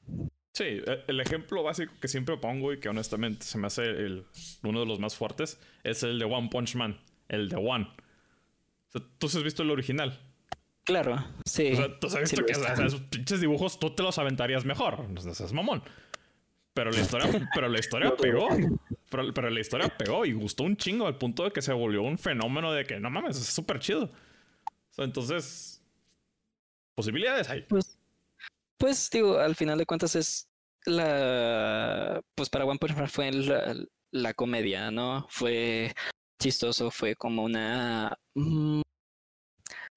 Sí, e, el ejemplo básico que siempre pongo y que honestamente se me hace el, uno de los más fuertes es el de One Punch Man, el de One. ¿Tú has visto el original? Claro, sí. O sea, tú visto que esos pinches dibujos tú te los aventarías mejor. No es mamón. Pero la historia, pero la historia pegó. Pero, pero, la historia pegó y gustó un chingo al punto de que se volvió un fenómeno de que no mames, es súper chido. entonces, posibilidades hay. Pues, pues, digo, al final de cuentas es la. Pues para One Punch Man fue la, la comedia, ¿no? Fue chistoso, fue como una.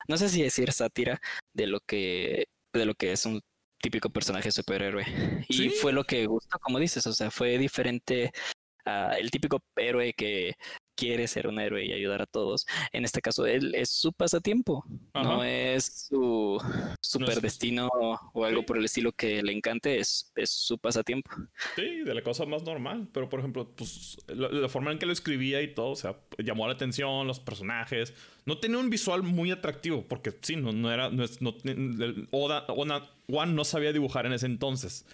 No sé si decir sátira de lo que de lo que es un típico personaje superhéroe. Y fue lo que gustó, como dices, o sea, fue diferente a el típico héroe que quiere ser un héroe y ayudar a todos. En este caso, él es su pasatiempo, no es su super destino o algo por el estilo que le encante, es, es su pasatiempo. Sí, de la cosa más normal, pero por ejemplo, pues la, forma en que lo escribía y todo, o sea, llamó la atención, los personajes, no tenía un visual muy atractivo, porque sí, no, no era, no, no Oda, One no sabía dibujar en ese entonces.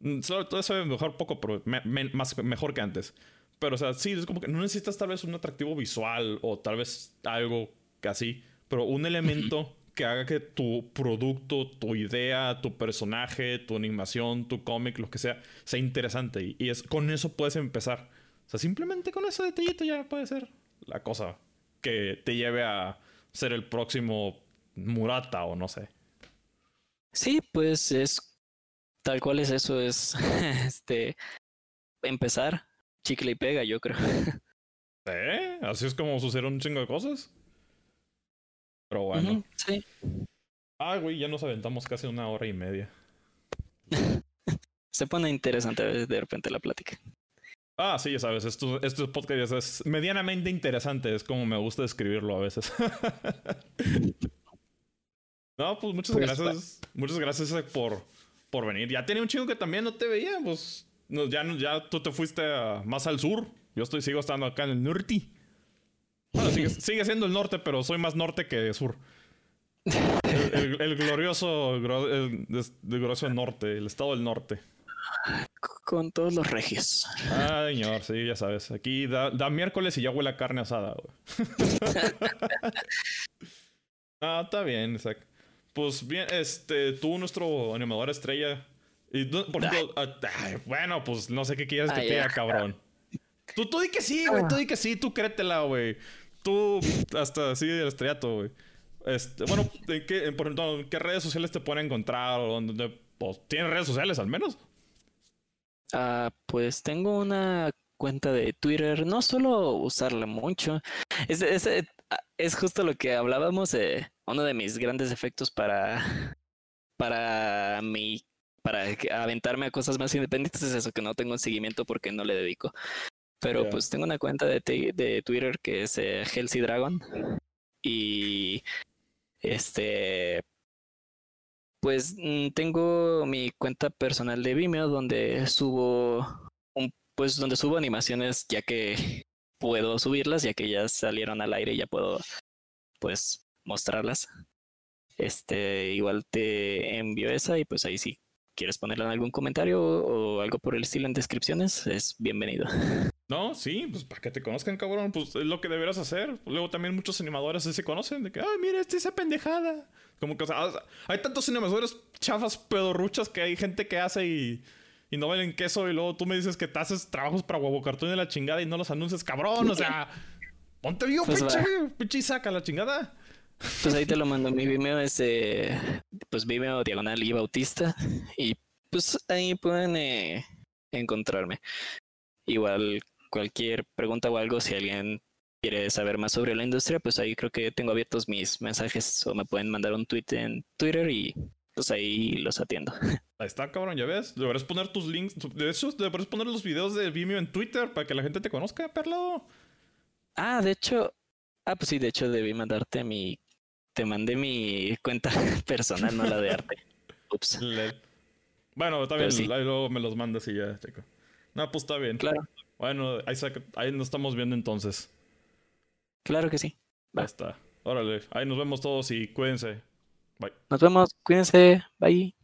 Mm, Solo todo eso mejor poco, pero más, mejor que antes. Pero, o sea, sí, es como que no necesitas tal vez un atractivo visual o tal vez algo así, pero un elemento que haga que tu producto, tu idea, tu personaje, tu animación, tu cómic, lo que sea, sea interesante. Y, es, con eso puedes empezar. O sea, simplemente con ese detallito ya puede ser la cosa que te lleve a ser el próximo Murata o no sé. Sí, pues es tal cual es eso, es *laughs* este empezar, chicle y pega, yo creo. *laughs* ¿Eh? Así es como sucedieron un chingo de cosas. Pero bueno. sí. Ah, güey, ya nos aventamos casi una hora y media. *laughs* Se pone interesante de repente la plática. Ah, sí, ya sabes, esto, estos podcast es medianamente interesante, es como me gusta describirlo a veces. *laughs* no, pues muchas pues, gracias. Muchas gracias por, por venir. Ya tenía un chingo que también no te veía, pues ya, ya tú te fuiste más al sur. Yo estoy, sigo estando acá en el norte. Bueno, sigue, *laughs* siendo el norte, pero soy más norte que sur. El, glorioso, el, glorioso norte, el estado del norte. Con todos los regios. Ay, señor, sí, ya sabes. Aquí da, miércoles y ya huele a carne asada, *laughs* ah, está bien, Isaac. Pues bien, este, tú, nuestro animador estrella. Y, por ejemplo, ah, bueno, pues no sé qué quieres que te diga, cabrón. Tú, tú di que sí, güey, tú di que sí, tú créetela, güey. Tú, hasta así el estrellato, güey. Este, bueno, ¿en qué, por ejemplo, ¿en qué redes sociales te pueden encontrar? ¿O dónde, pues, ¿Tienes redes sociales al menos? Ah, pues tengo una cuenta de Twitter, no suelo usarla mucho. Es, es, eh, es justo lo que hablábamos, eh, uno de mis grandes efectos para, para mi para aventarme a cosas más independientes es eso, que no tengo un seguimiento porque no le dedico. Pero pues tengo una cuenta de, de Twitter que es eh, Dragon. Y este pues mm, tengo mi cuenta personal de Vimeo donde subo un, pues donde subo animaciones ya que puedo subirlas, ya que ya salieron al aire y ya puedo pues mostrarlas. Este, igual te envío esa y pues ahí sí quieres ponerla en algún comentario o algo por el estilo en descripciones, es bienvenido. *laughs* No, sí, pues para que te conozcan, cabrón, pues es lo que deberás hacer. Luego también muchos animadores se conocen de que, ay, mira, esta esa pendejada. Como que, o sea, hay tantos animadores chafas pedorruchas que hay gente que hace y, y no valen queso y luego tú me dices que te haces trabajos para huevo cartón de la chingada y no los anuncias, cabrón, o sea, *laughs* ponte vivo, pues pinche, pinche y saca la chingada. Pues ahí te lo mando. Mi Vimeo es, eh, pues Vimeo Diagonal y Bautista. Y pues ahí pueden eh, encontrarme. Igual cualquier pregunta o algo, si alguien quiere saber más sobre la industria, pues ahí creo que tengo abiertos mis mensajes o me pueden mandar un tweet en Twitter y pues ahí los atiendo. Ahí está, cabrón, ya ves. Deberás poner tus links. De hecho, deberás poner los videos de Vimeo en Twitter para que la gente te conozca, perlo. Ah, de hecho. Ah, pues sí, de hecho debí mandarte mi. Te mandé mi cuenta *laughs* personal, no la de arte. Ups. Bueno, está bien, ahí luego me los mandas y ya, chico. No, pues está bien. Claro. Bueno, ahí, ahí nos estamos viendo entonces. Claro que sí. Va. está. Órale. Ahí nos vemos todos y cuídense. Bye. Nos vemos. Cuídense. Bye.